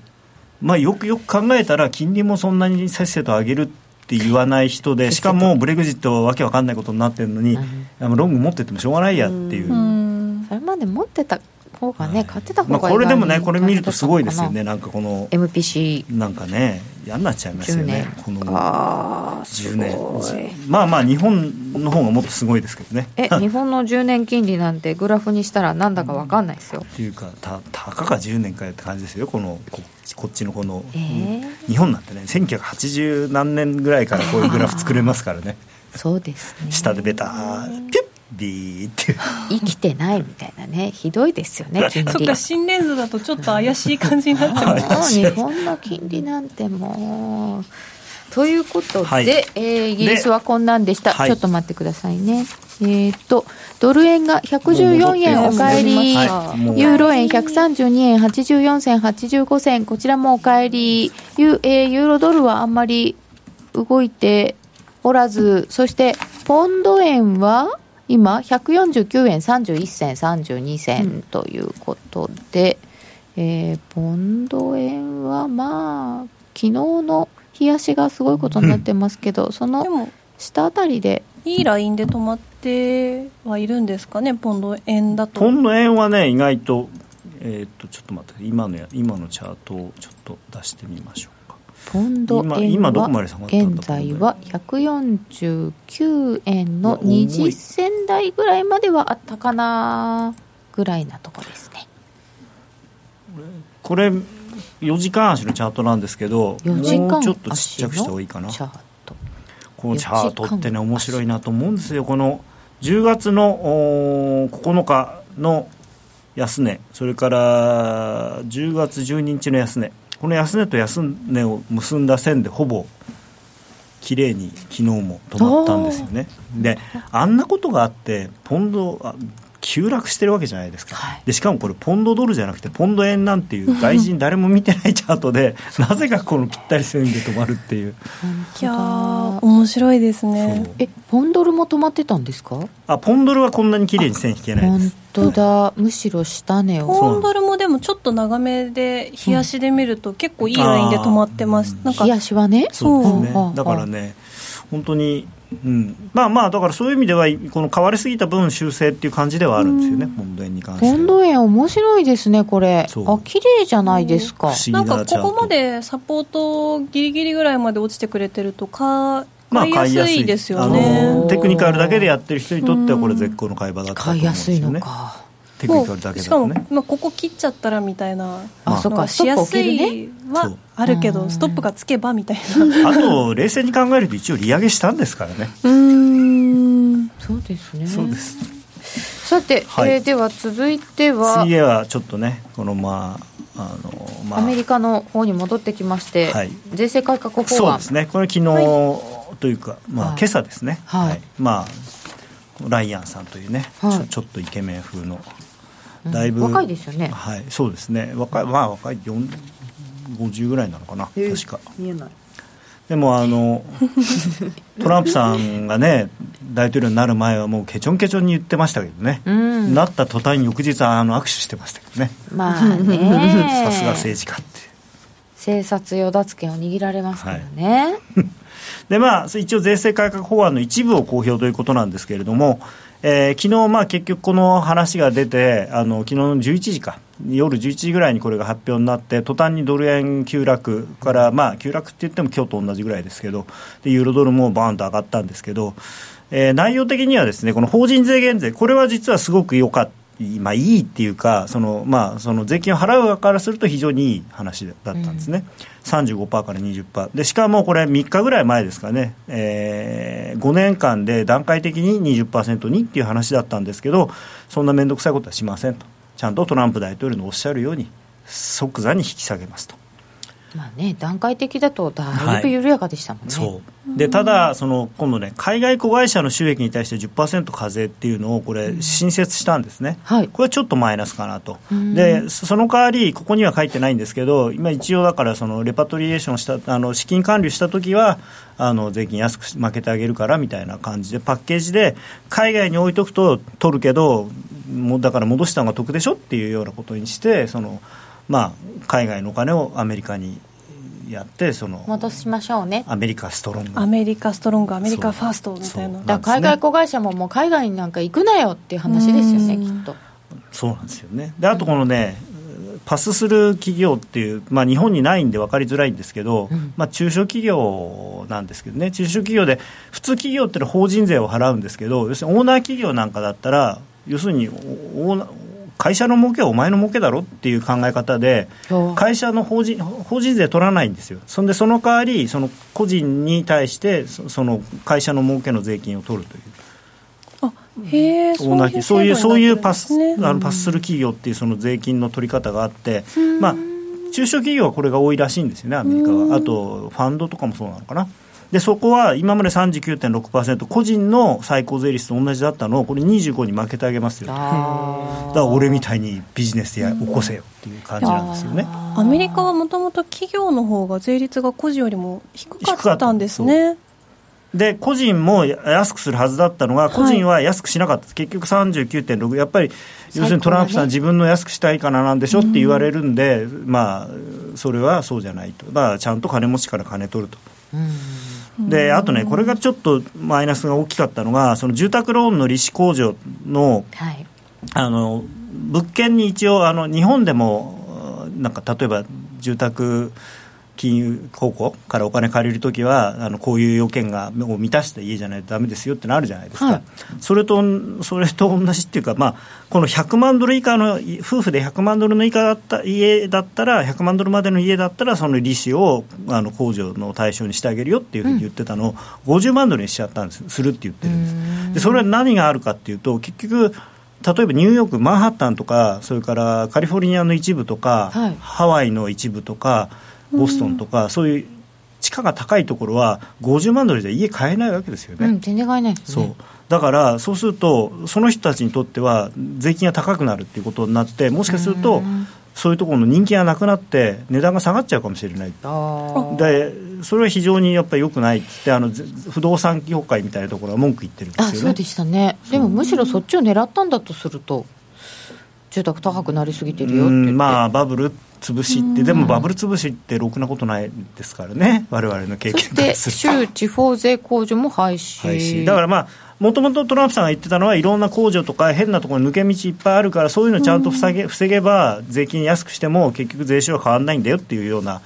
まあ、よくよく考えたら、金利もそんなにせっせと上げるって言わない人で、しかもブレグジットわけわかんないことになってるのに、うん、ロング持っててもしょうがないやっていう。うそれまで持ってた方がね、買ってた方がまあ、これでもね、これ見るとすごいですよね、なんかこの、MPC。なんかね、嫌になっちゃいますよね、この10年、まあまあ、日本の方がもっとすごいですけどね。え、日本の10年金利なんて、グラフにしたら、なんだか分かんないですよ。っていうか、たたかが10年かよって感じですよ、このここっちのこの、えー、日本なんてね、1980何年ぐらいからこういうグラフ作れますからね。そうですね。下でベター、ピュッビーって生きてないみたいなね。ひどいですよね そっか新レンズだとちょっと怪しい感じになってます日本の金利なんてもう。ということで、はい、えー、イギリスはこんなんでした、ちょっと待ってくださいね。えー、っとドル円が114円お帰り、はい、ユーロ円132円84銭85銭。こちらもお帰り。ユ,、えー、ユーロドルはあんまり動いておらずそしてポンド円は今149円31銭32銭ということで、うん、えー、ポンド円はまあ昨日の冷やしがすごいことになってますけど、うん、その下あたりで。いいラインで止まってはいるんですかねポンド円だと。ポンド円はね意外とえー、っとちょっと待って今の今のチャートをちょっと出してみましょうポンド円は現在は149円の20銭台ぐらいまではあったかなぐらいなとこですね。これ4時間足のチャートなんですけどもうちょっとちっちゃくした方がいいかな。このチャート。ってね面白いなと思うんですよ。この10月の9日の安値それから10月12日の安値この安値と安値を結んだ線でほぼ綺麗に昨日も止まったんですよね。であんなことがあってポンド急落してるわけじゃないですか、はい、でしかもこれ、ポンドドルじゃなくて、ポンド円なんていう 外人、誰も見てないチャートで、なぜかこのぴったり線で止まるっていう。いや面白いですね。えポンドルも止まってたんですか？あポンドルはこんなに綺麗に線引けないです。本当だ、むしろ下値を。ポンドルもでもちょっと長めで冷やしで見ると結構いいラインで止まってます、なんか冷やしはね。そうですね。だからね本当にうん、まあまあだからそういう意味ではこの変わりすぎた分修正っていう感じではあるんですよね、ポンド円に関して。ポンド円面白いですねこれ。あ綺麗じゃないですか、なんかここまでサポートギリギリぐらいまで落ちてくれてるとか買いやすいですよね、まあ、テクニカルだけでやってる人にとってはこれ絶好の買い場だったと思うんですよね。買いやすいのかテクニカルだけしかも、まあ、ここ切っちゃったらみたいなあ。そうかしやすいはあるけどストップがつけばみたいな。あと冷静に考えると一応利上げしたんですからね。うん。そうですね。そうです。さて、はい、えー、では続いては次はちょっとねこのまああの、まあ、アメリカの方に戻ってきまして、はい、税制改革法案。そうですね。これ昨日、はい、というか、まあ、今朝ですね、はい、はい、まあライアンさんというね、はい、ちょちょっとイケメン風のだいぶ、若いですよね。はいそうですね。若いまあ若い50ぐらいなのかな確か。見えない。でもあの トランプさんがね大統領になる前はもうケチョンケチョンに言ってましたけどね、うん、なった途端に翌日はあの握手してましたけどね。まあね。さすが政治家って政策与奪権を握られますからね、はい、でまあ一応税制改革法案の一部を公表ということなんですけれどもえー、昨日まあ結局この話が出てあの昨日の11時か。夜11時ぐらいにこれが発表になって途端にドル円急落からまあ急落って言っても今日と同じぐらいですけどでユーロドルもバーンと上がったんですけど、えー、内容的にはですねこの法人税減税これは実はすごく良かった。まあ、いいっていうかその、まあ、その税金を払う側からすると非常にいい話だったんですね、うん、35%から20%でしかもこれ3日ぐらい前ですかね、えー、5年間で段階的に20%にっていう話だったんですけどそんな面倒くさいことはしませんと。ちゃんとトランプ大統領のおっしゃるように即座に引き下げますと。まあね、段階的だとだいぶ緩やかでしたもんね。はい、そう。でただ、その今度ね、海外子会社の収益に対して10%課税っていうのを、これ、新設したんですね、はい、これはちょっとマイナスかなと、でその代わり、ここには書いてないんですけど、今、一応だから、そのレパトリエーションした、あの資金管理したときは、あの税金安く負けてあげるからみたいな感じで、パッケージで、海外に置いとくと取るけど、もだから戻したのが得でしょっていうようなことにして、そのまあ、海外のお金をアメリカにやってその戻しましょうね。アメリカストロング。アメリカストロングアメリカファーストみたいな、だ海外子会社ももう海外になんか行くなよっていう話ですよねきっと。そうなんですよね。であとこのね、パスする企業っていう、まあ、日本にないんで分かりづらいんですけど、うん、まあ、中小企業なんですけどね、中小企業で、普通企業っていうのは法人税を払うんですけど、要するにオーナー企業なんかだったら、要するにオーナー会社の儲けはお前の儲けだろっていう考え方で、会社の法人法人税取らないんですよ、そんでその代わり、その個人に対してその会社の儲けの税金を取るという。あへそうそういうそういうパス,、あのパスする企業っていうその税金の取り方があって、まあ、中小企業はこれが多いらしいんですよね、アメリカは。あと、ファンドとかもそうなのかな。でそこは今まで39.6%個人の最高税率と同じだったのをこれ25に負けてあげますよだから俺みたいにビジネスや起こせよっていう感じなんですよね。アメリカはもともと企業の方が税率が個人よりも低かったんですね。で個人も安くするはずだったのが、個人は安くしなかった、はい、結局39.6、やっぱり要するにトランプさん、自分の安くしたいからなんでしょって言われるんで、まあ、それはそうじゃないと、だからちゃんと金持ちから金取ると。であとね、これがちょっとマイナスが大きかったのが、その住宅ローンの利子控除の、はい、あの物件に一応あの、日本でも、なんか例えば住宅金融公庫からお金借りるときはあのこういう要件がを満たした家じゃないとだめですよってのあるじゃないですか、はい、それとそれと同じっていうか、まあ、この100万ドル以下の夫婦で100万ドルの以下だった家だったら100万ドルまでの家だったらその利子をあの控除の対象にしてあげるよっていうふうに言ってたのを、うん、50万ドルにしちゃったんです。するって言ってるんです。でそれは何があるかっていうと結局例えばニューヨークマンハッタンとかそれからカリフォルニアの一部とか、はい、ハワイの一部とかボストンとか、そういう地価が高いところは50万ドルじゃ家買えないわけですよね、うん、全然買えない、ね、そう。だからそうするとその人たちにとっては税金が高くなるっていうことになってもしかするとそういうところの人気がなくなって値段が下がっちゃうかもしれない。でそれは非常にやっぱりよくないってあの不動産業界みたいなところは文句言ってるんですよね。あそうでしたね。でもむしろそっちを狙ったんだとすると住宅高くなりすぎてるよってまあバブル潰しって、でもバブル潰しってろくなことないですからね、われわれの経験からすると。州地方税控除も廃止。廃止。だからまあもともとトランプさんが言ってたのは、いろんな控除とか変なところに抜け道いっぱいあるから、そういうのちゃんと防げ,、防げば、税金安くしても、結局、税収は変わらないんだよっていうような。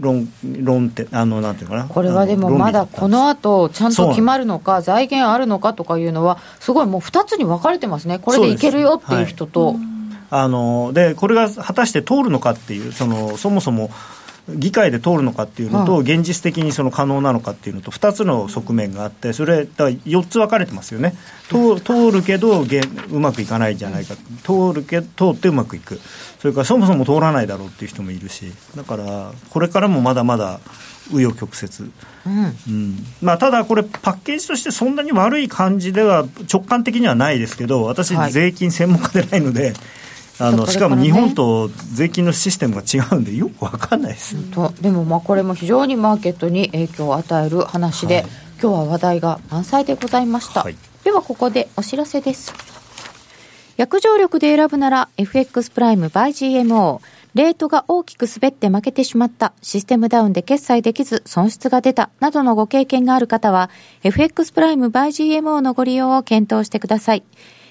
論論ってあのなんていうかな？これはでもまだこの後ちゃんと決まるのか財源あるのかとかいうのはすごいもう2つに分かれてますね。これでいけるよっていう人と、あのでこれが果たして通るのかっていうそのそもそも議会で通るのかっていうのと、現実的にその可能なのかっていうのと、2つの側面があって、それ、だ4つ分かれてますよね、通通るけどうまくいかないじゃないか、通るけ通ってうまくいく、それからそもそも通らないだろうっていう人もいるし、だから、これからもまだまだ紆余曲折、うん。うん。まあ、ただこれ、パッケージとしてそんなに悪い感じでは、直感的にはないですけど、私、税金専門家でないので、あのしかも日本と税金のシステムが違うんで、よく分かんないです、でもまあこれも非常にマーケットに影響を与える話で、はい、今日は話題が満載でございました、はい、ではここでお知らせです。約定力で選ぶなら FX プライム by GMO レートが大きく滑って負けてしまった、システムダウンで決済できず損失が出た、などのご経験がある方は、FX プライム by GMO のご利用を検討してください。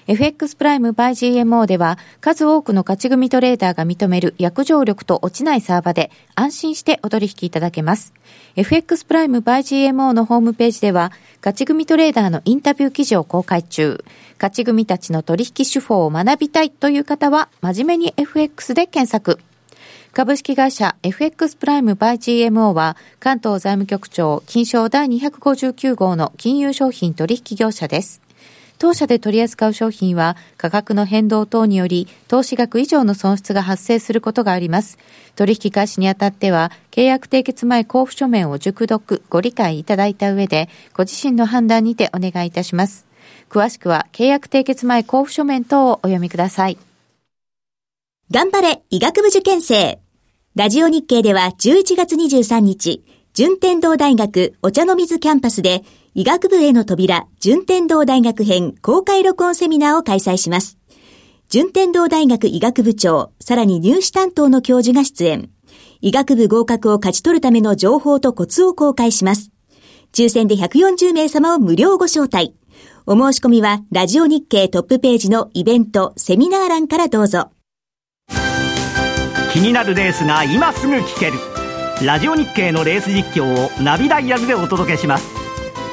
FX プライム by GMO では数多くの勝ち組トレーダーが認める約定力と落ちないサーバで安心してお取引いただけます。FX プライム by GMO のホームページでは勝ち組トレーダーのインタビュー記事を公開中。勝ち組たちの取引手法を学びたいという方は真面目に FX で検索。株式会社 FX プライムバイ GMO は関東財務局長金賞第259号の金融商品取引業者です。当社で取り扱う商品は価格の変動等により投資額以上の損失が発生することがあります。取引開始にあたっては契約締結前交付書面を熟読ご理解いただいた上でご自身の判断にてお願いいたします。詳しくは契約締結前交付書面等をお読みください。頑張れ医学部受験生ラジオ日経では11月23日、順天堂大学お茶の水キャンパスで医学部への扉、順天堂大学編公開録音セミナーを開催します。順天堂大学医学部長、さらに入試担当の教授が出演。医学部合格を勝ち取るための情報とコツを公開します。抽選で140名様を無料ご招待。お申し込みは、ラジオ日経トップページのイベント、セミナー欄からどうぞ。気になるレースが今すぐ聞ける。ラジオ日経のレース実況をナビダイヤルでお届けします。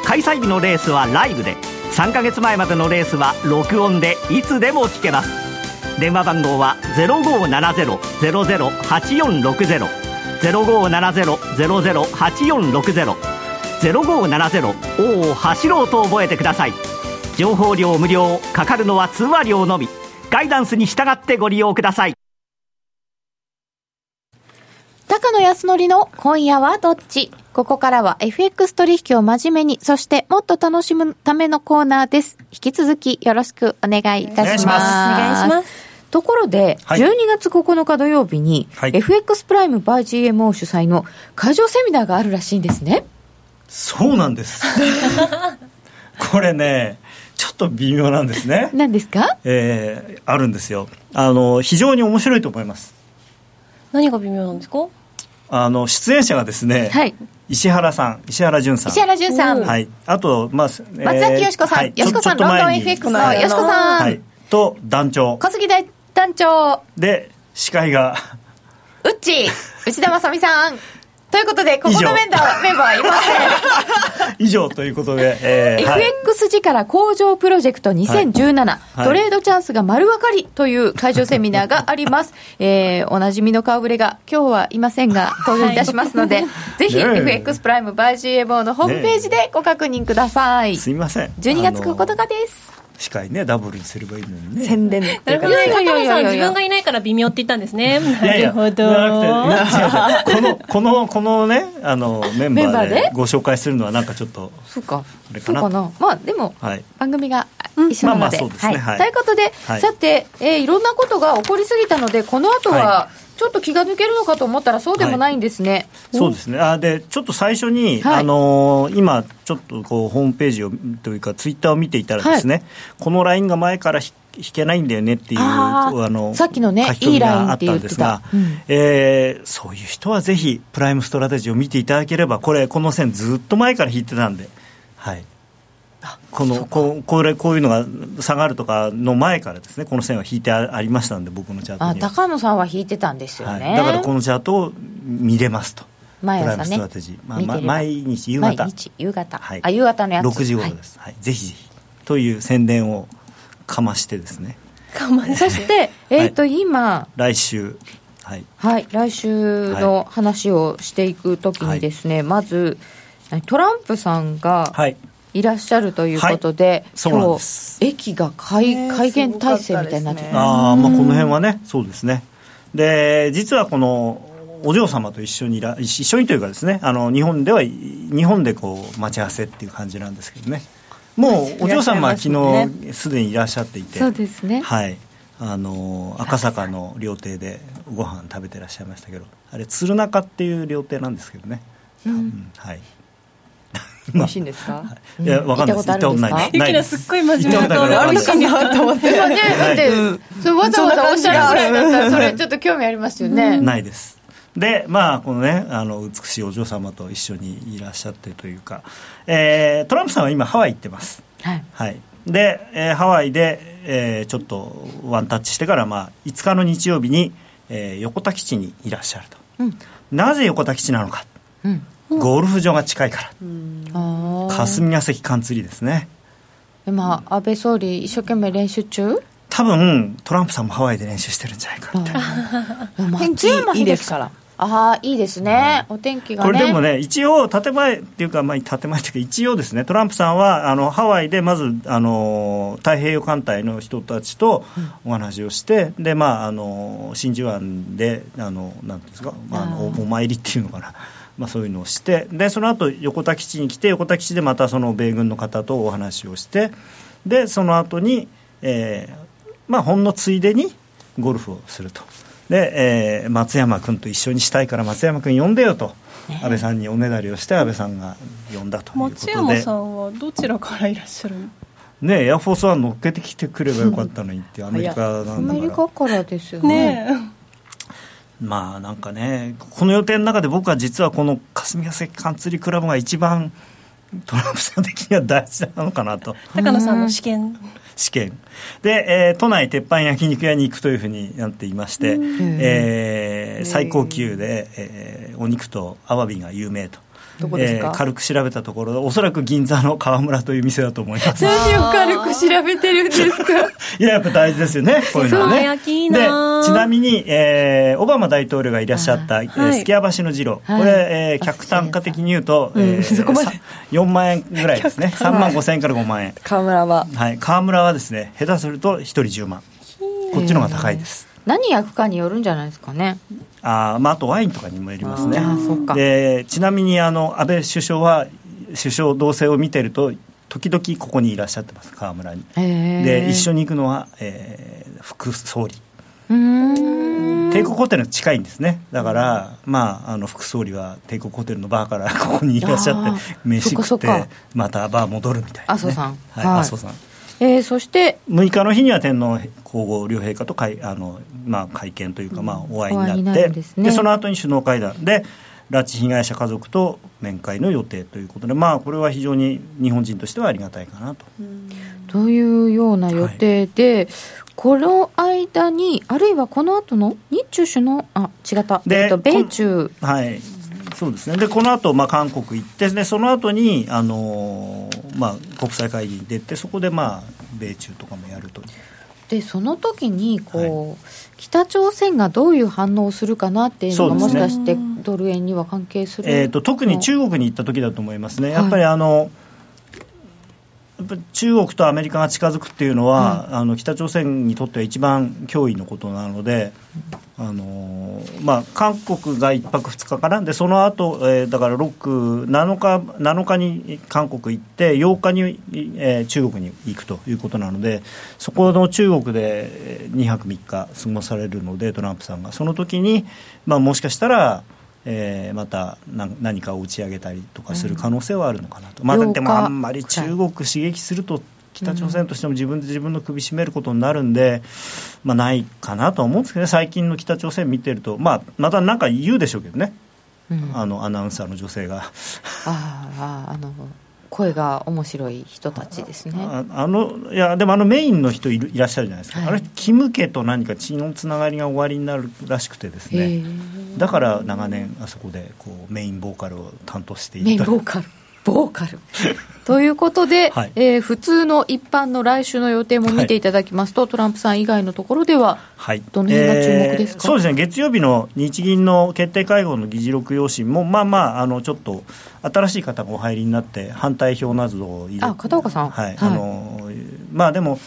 開催日のレースはライブで3ヶ月前までのレースは録音でいつでも聞けます。電話番号は0570-008460 0570-008460 0570おお走ろうと覚えてください。情報料無料かかるのは通話料のみ。ガイダンスに従ってご利用ください。高野康則の今夜はどっち？ここからは FX 取引を真面目に、そしてもっと楽しむためのコーナーです。引き続きよろしくお願いいたします。お願いします。ところで、はい、12月9日土曜日に、はい、FX プライムバイ GMO 主催の会場セミナーがあるらしいんですね。そうなんです。これね、ちょっと微妙なんですね。何ですか？えー、あるんですよ。あの、非常に面白いと思います。何が微妙なんですか？あの、出演者がですね、はい、石原さん、石原潤さん。石原潤さん。はい。あと、まあ、松崎よしこさん。よしこさん、ロンドン FX のよしこさん。はい。と、団長。小杉団長。で、司会が。うっち、内田まさみさん。ということで、ここのメンバーメンバーいません。以上ということで、えー、FX 力工場プロジェクト2017、はい、トレードチャンスが丸分かりという会場セミナーがあります。えー、おなじみの顔ぶれが今日はいませんが、登場いたしますので、ぜひ FX プライムバイ GMO のホームページでご確認ください。すみません。12月9日です。司会ねダブルにすればいいのにね。宣伝なるほど高野さん自分がいないから微妙って言ったんですね。なるほど。このこの このねあのメンバーでご紹介するのはなんかちょっとそうか。そうかな。まあでも、はい、番組が一緒なので,、まあまあそうですね、はい、ということで、はい、さて、えー、いろんなことが起こりすぎたのでこの後は、はいちょっと気が抜けるのかと思ったらそうでもないんですね、はい、そうですね。あでちょっと最初に、はい、あのー、今ちょっとこうホームページをというかツイッターを見ていたらですね、はい、このラインが前から引けないんだよねっていうあのさっきのねいいラインって言ってた、うん、えー、そういう人はぜひプライムストラテジーを見ていただければこれこの線ずっと前から引いてたんではいこのここれこういうのが下がるとかの前からですねこの線は引いてありましたんで僕のチャートにあ高野さんは引いてたんですよね、はい、だからこのチャートを見れますと。毎朝ね。まあ、ま、毎日夕方。夕方、はい、あ夕方のやつ。6時頃です、はい、はい、ぜひぜひ。という宣伝をかましてですね。かまそして えっ、ー、と、今。来週。はい、はい、来週の話をしていくときにですね、まずトランプさんが、はいいらっしゃるということで、はい、今日駅が開開園体制みたいになってる、あ、まあ、この辺はねそうですね。で実はこのお嬢様と一緒にいら一緒にというかですねあの日本では日本でこう待ち合わせっていう感じなんですけどね。もうお嬢様は昨日すでにいらっしゃっていて。そうですね。はい。あの赤坂の料亭でご飯食べてらっしゃいましたけどあれ鶴中っていう料亭なんですけどね、うん、うん、はい美味しいんですか、い。や、わかんないです。行ったことない。ゆきのすっごい真面目な顔であるのかなと思って。って、わざわざおっしゃるぐらいだったら、それちょっと興味ありますよね。ないです。でまあこのねあの美しいお嬢様と一緒にいらっしゃってというか、えー、トランプさんは今ハワイ行ってます、はい、はい、で、えー、ハワイで、えー、ちょっとワンタッチしてから、まあ、5日の日曜日に、えー、横田基地にいらっしゃると、うん、なぜ横田基地なのか、うんゴルフ場が近いから、霞ヶ関カンツリーですね。今安倍総理一生懸命練習中？多分トランプさんもハワイで練習してるんじゃないかみた いな天気いいですから。ああいいですね、お天気が、ね、これでもね一応建前っていうか、まあ、建前っていうか一応ですねトランプさんはあのハワイでまずあの太平洋艦隊の人たちとお話をして、うん、でまああの真珠湾であのなんていうんですか、まあ、あのお参りっていうのかなまあ、そういうのをしてでその後横田基地に来て横田基地でまたその米軍の方とお話をしてでその後に、えーまあ、ほんのついでにゴルフをすると。で、えー、松山君と一緒にしたいから松山君呼んでよと。安倍さんにおねだりをして安倍さんが呼んだということで。松山さんはどちらからいらっしゃるの？ねエアフォースワン乗っけてきてくればよかったのにってアメリカなんだから。アメリカからですよね。ねまあなんかねこの予定の中で僕は実はこの霞ヶ関カンツリークラブが一番トランプさん的には大事なのかなと。高野さんの試験。試験。で、えー、都内鉄板焼肉屋に行くというふうになっていまして、えー、最高級で、えー、お肉とアワビが有名とどこですか、えー、軽く調べたところおそらく銀座の川村という店だと思います。何を軽く調べてるんですか？いややっぱ大事ですよね こういうのはね。でちなみに、えー、オバマ大統領がいらっしゃった、はい、スキヤ橋の次郎、はい、これ、えー、客単価的に言うと、うん、えー、4万円ぐらいですね。3万5千円から5万円。川村は。はい。川村はですね下手すると1人10万。こっちの方が高いです何焼くかによるんじゃないですかね。あ,、まあ、あとワインとかにもよりますね。でちなみにあの安倍首相は首相同棲を見てると時々ここにいらっしゃってます河村に。で一緒に行くのは、えー、副総理。帝国ホテル近いんですね。だから、まあ、あの副総理は帝国ホテルのバーから ここにいらっしゃって飯食ってまたバー戻るみたいな、ね、麻生さん。はい、麻生さんえー、そして6日の日には天皇皇后両陛下と会あの、まあ、会見というか、まあ、お会いになって、で、ね、その後に首脳会談。で拉致被害者家族と面会の予定ということで、まあ、これは非常に日本人としてはありがたいかなと。というような予定で、はい、この間にあるいはこの後の日中首脳あ違った。で、えっと、米中。はいそうですね。でこの後、まあ韓国行ってでその後にあのまあ国際会議に出てそこでまあ米中とかもやると。でその時にこう、はい、北朝鮮がどういう反応をするかなっていうのがもしかしてドル円には関係する、えーと、特に中国に行った時だと思いますね、やっぱりあの、中国とアメリカが近づくっていうのは、うん、あの北朝鮮にとっては一番脅威のことなので、あのまあ、韓国が1泊2日からでその後、えー、だから6 7日 ,7 日に韓国行って8日に、えー、中国に行くということなのでそこの中国で2泊3日過ごされるのでトランプさんが。その時に、まあ、もしかしたらえー、また何かを打ち上げたりとかする可能性はあるのかなと、うん、まあ、でもあんまり中国刺激すると北朝鮮としても自分で自分の首絞めることになるんで、まあ、ないかなと思うんですけどね。最近の北朝鮮見てると、まあ、また何か言うでしょうけどね、うん、あのアナウンサーの女性が。あああの声が面白い人たちですね。あのいやでもあのメインの人いるいらっしゃるじゃないですか、はい、あれキム家と何か血のつながりが終わりになるらしくてですねだから長年あそこでこうメインボーカルを担当していた。メインボーカル。ボーカル。ということで、はい、えー、普通の一般の来週の予定も見ていただきますと、はい、トランプさん以外のところでは、はい、どの辺が注目ですか、えー、そうですね、月曜日の日銀の決定会合の議事録用紙も、まあまあ、あのちょっと新しい方がお入りになって、反対票などをあ片岡さん、はい、あのまあでも、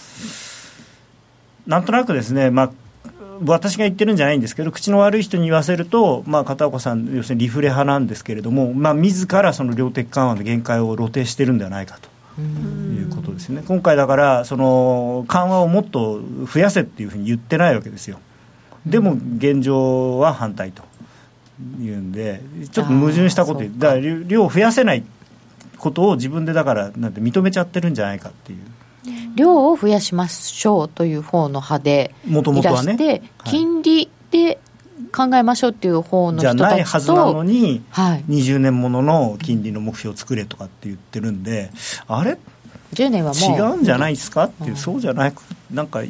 なんとなくですね、まあ、私が言ってるんじゃないんですけど口の悪い人に言わせると、まあ、片岡さん要するにリフレ派なんですけれども、まあ、自らその量的緩和の限界を露呈してるんではないかと。いうことですね。今回だからその緩和をもっと増やせっていうふうに言ってないわけですよ。でも現状は反対と。いうんでちょっと矛盾したことだから量を増やせないことを自分でだからなんて認めちゃってるんじゃないかっていう量を増やしましょうという方の派でいらして、ね金利で考えましょうっていう方の人たちとじゃないはずなのに、はい、20年ものの金利の目標を作れとかって言ってるんであれ？10年はもう。違うんじゃないですか？っていう、うん、そうじゃないなんか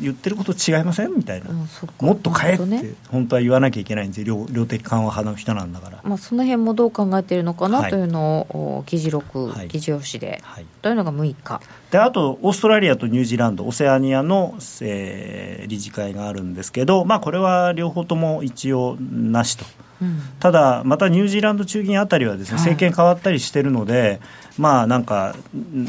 言ってること違いません？みたいな、うん、もっと変えって本当は言わなきゃいけないんですよ。量的緩和派の人なんだから、まあ、その辺もどう考えているのかな？というのを、はい、議事録、はい、議事用紙で、はい、というのが6日。であとオーストラリアとニュージーランドオセアニアの、えー、理事会があるんですけど、まあ、これは両方とも一応なしと。ただ、またニュージーランド中銀あたりはです、ね、政権変わったりしてるので、まあなんか、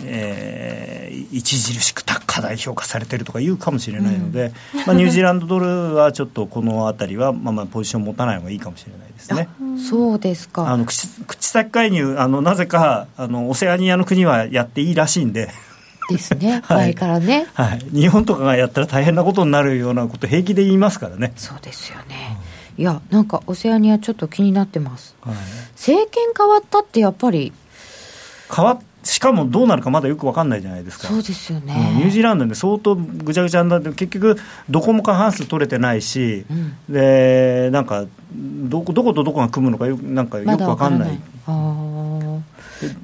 えー、著しく過大評価されてるとか言うかもしれないので、うん、まあ、ニュージーランドドルはちょっとこのあたりは、まあ、まあポジション持たない方がいいかもしれないですね。そうですか。あの口口先介入あの、なぜかあのオセアニアの国はやっていいらしいんで。ですね、前からね、はい、日本とかがやったら大変なことになるようなこと平気で言いますからね。そうですよね、いやなんかオセアニアちょっと気になってます、はい、政権変わったってやっぱり変わしかもどうなるかまだよく分かんないじゃないですか。そうですよね、ニュージーランドで相当ぐちゃぐちゃになって結局どこも過半数取れてないし、うん、でなんかどこどことどこが組むのかよなんかよく分かんない。ま、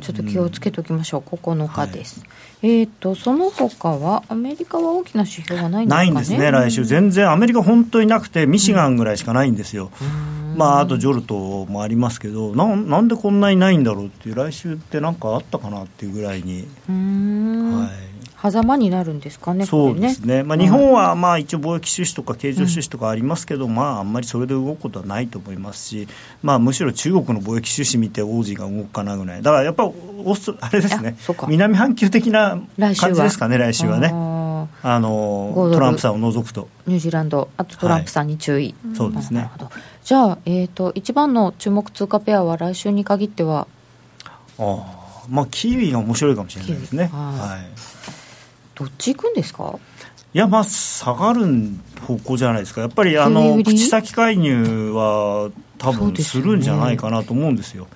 ちょっと気をつけておきましょう、9日です。はい、えっ、ー、と、その他は、アメリカは大きな指標はないんですか、ね、ないんですね、来週、全然、アメリカ、本当になくて、ミシガンぐらいしかないんですよ。うん。まあ、あとジョルトもありますけどななんでこんなにないんだろうっていう来週って何かあったかなっていうぐらいに。はい狭間になるんですかね、そうですね、ねまあ、日本はまあ一応、貿易収支とか経常収支とかありますけど、うん、まあ、あんまりそれで動くことはないと思いますし、まあ、むしろ中国の貿易収支見て、王子が動くかなぐらい、だからやっぱオスあれですね、南半球的な感じですかね、来週はね。あのトランプさんを除くと。ニュージーランド。あとトランプさんに注意、はい、そうですね。じゃあ、えーと、一番の注目通貨ペアは来週に限っては？ああまあキウイが面白いかもしれないですね。はい、どっち行くんですか？いやまあ下がる方向じゃないですか。やっぱりあの口先介入は多分するんじゃないかなと思うんですよ。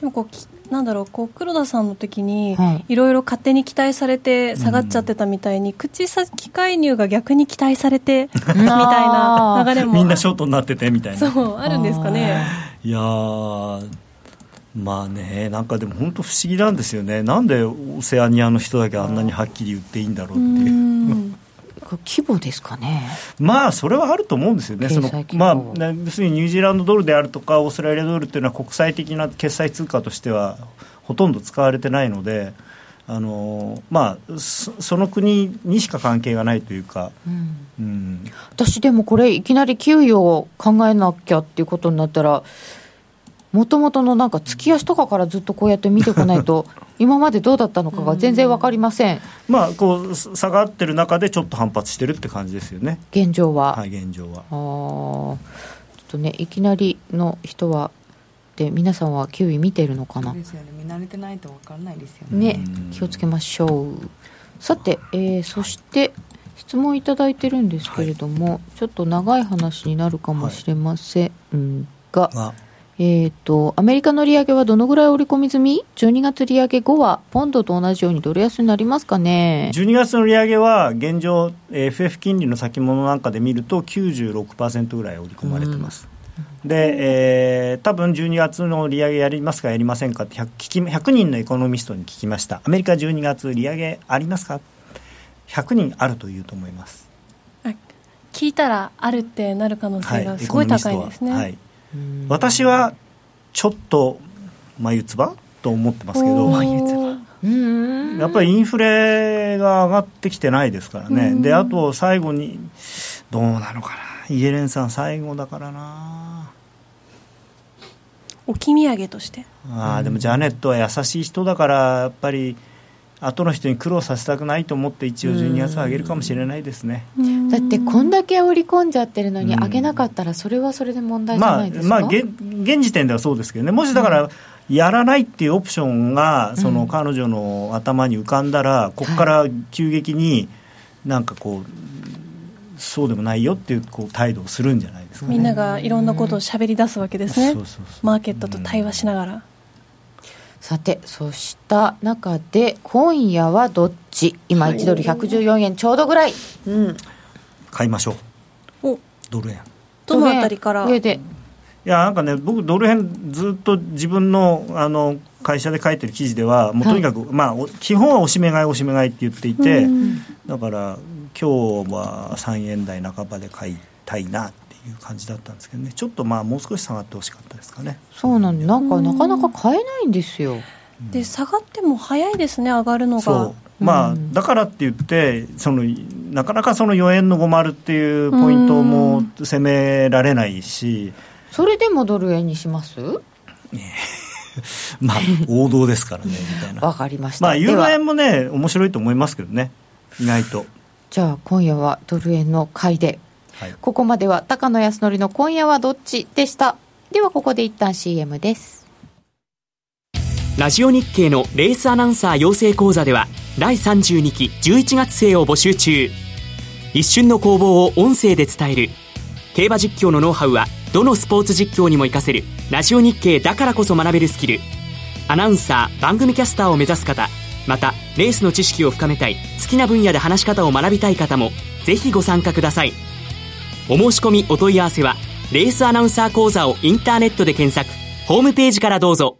でもこうなんだろうこう黒田さんの時にい。ろいろ勝手に期待されて下がっちゃってたみたいに、うん、口先介入が逆に期待されてみたいな流れもみんなショートになっててみたいな。そうあるんですかね。い。やまあねなんかでも本当不思議なんですよね。なんでオセアニアの人だけあんなにはっきり言っていいんだろうっていう。規模ですかね。まあそれはあると思うんですよね。そのまあ要するにニュージーランドドルであるとかオーストラリアドルっていうのは国際的な決済通貨としてはほとんど使われてないのであのまあその国にしか関係がないというか、うん。うん、私でもこれいきなり給与を考えなきゃっていうことになったらもともとのなんか月足とかからずっとこうやって見てこないと 今までどうだったのかが全然分かりません、まあこう下がってる中でちょっと反発してるって感じですよね。現状は。はい現状は。ああちょっとねいきなりの人はで皆さんはキウイ見てるのかな？ですよね。見慣れてないと分かんないですよね。ね気をつけましょう。さて、えー、そして質問いただいてるんですけれども、はい、ちょっと長い話になるかもしれませんが、はい、えーと、アメリカの利上げはどのぐらい織り込み済み ?12 月利上げ後はポンドと同じようにドル安になりますかね？12月の利上げは現状 FF 金利の先物なんかで見ると96%ぐらい織り込まれてます、うん、で、えー、多分12月の利上げやりますかやりませんかって 100, 聞き100人のエコノミストに聞きました。アメリカ12月利上げありますか？100人あるというと思います。聞いたらあるってなる可能性がすごい高いですね、はい、私はちょっと眉唾と思ってますけど。やっぱりインフレが上がってきてないですからね。であと最後にどうなのかな。イエレンさん最後だからな。置き土産として。ああでもジャネットは優しい人だからやっぱり後の人に苦労させたくないと思って一応12月上げるかもしれないですねだってこんだけ織り込んじゃってるのに上げなかったらそれはそれで問題じゃないですか、まあ、まあ、現現時点ではそうですけどね。もしだからやらないっていうオプションがその彼女の頭に浮かんだらここから急激になんかこうそうでもないよっていうこう態度をするんじゃないですか、ね、みんながいろんなことをしゃべり出すわけですね。マーケットと対話しながら。さて、そうした中で、今夜はどっち？今、1ドル114円ちょうどぐらい。うん。買いましょう。お。ドル円。どのあたりから？上で。いや、なんかね、僕、ドル円ずっと自分の、あの、会社で書いてる記事では、もうとにかく、はい、まあ、基本はおしめ買い、おしめ買いって言っていて、だから、今日は3円台半ばで買いたいないう感じだったんですけどね。ちょっとまあもう少し下がってほしかったですかね。そうなんなんかなかなか買えないんですよ、で下がっても早いですね上がるのがまあ、だからって言ってそのなかなかその4円の50っていうポイントも攻められないし。それでもドル円にします？まあ王道ですからねみたいな。わかりました。まあユーロ円もね面白いと思いますけどね意外と。じゃあ今夜はドル円の買いで。はい、ここまでは高野康則の今夜はどっちでした？ではここで一旦 CM ですラジオ日経のレースアナウンサー養成講座では第32期11月生を募集中。一瞬の攻防を音声で伝える。競馬実況のノウハウはどのスポーツ実況にも活かせる。ラジオ日経だからこそ学べるスキル。アナウンサー番組キャスターを目指す方。またレースの知識を深めたい。好きな分野で話し方を学びたい方もぜひご参加ください。お申し込みお問い合わせはレースアナウンサー講座をインターネットで検索。ホームページからどうぞ。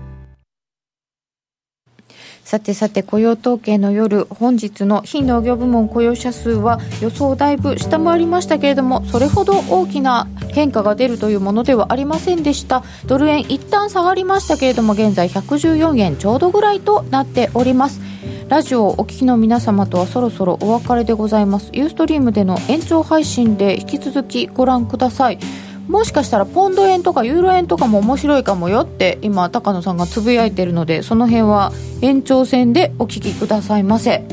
さてさて雇用統計の夜本日の非農業部門雇用者数は予想をだいぶ下回りましたけれどもそれほど大きな変化が出るというものではありませんでした。ドル円一旦下がりましたけれども現在114円ちょうどぐらいとなっております。ラジオをお聞きの皆様とはそろそろお別れでございます。ユーストリームでの延長配信で引き続きご覧ください。もしかしたらポンド円とかユーロ円とかも面白いかもよって今高野さんがつぶやいてるのでその辺は延長戦でお聞きくださいませ。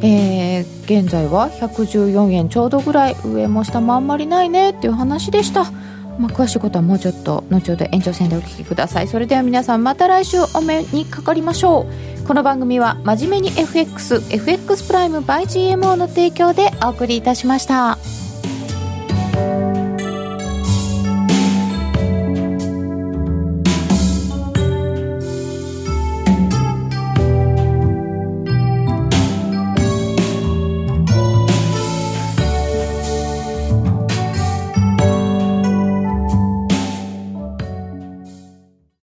えー、現在は114円ちょうどぐらい上も下もあんまりないねっていう話でした。まあ、詳しいことはもうちょっと後ほど延長戦でお聞きください。それでは皆さんまた来週お目にかかりましょう。この番組は真面目に FXFX プライム by GMO の提供でお送りいたしました。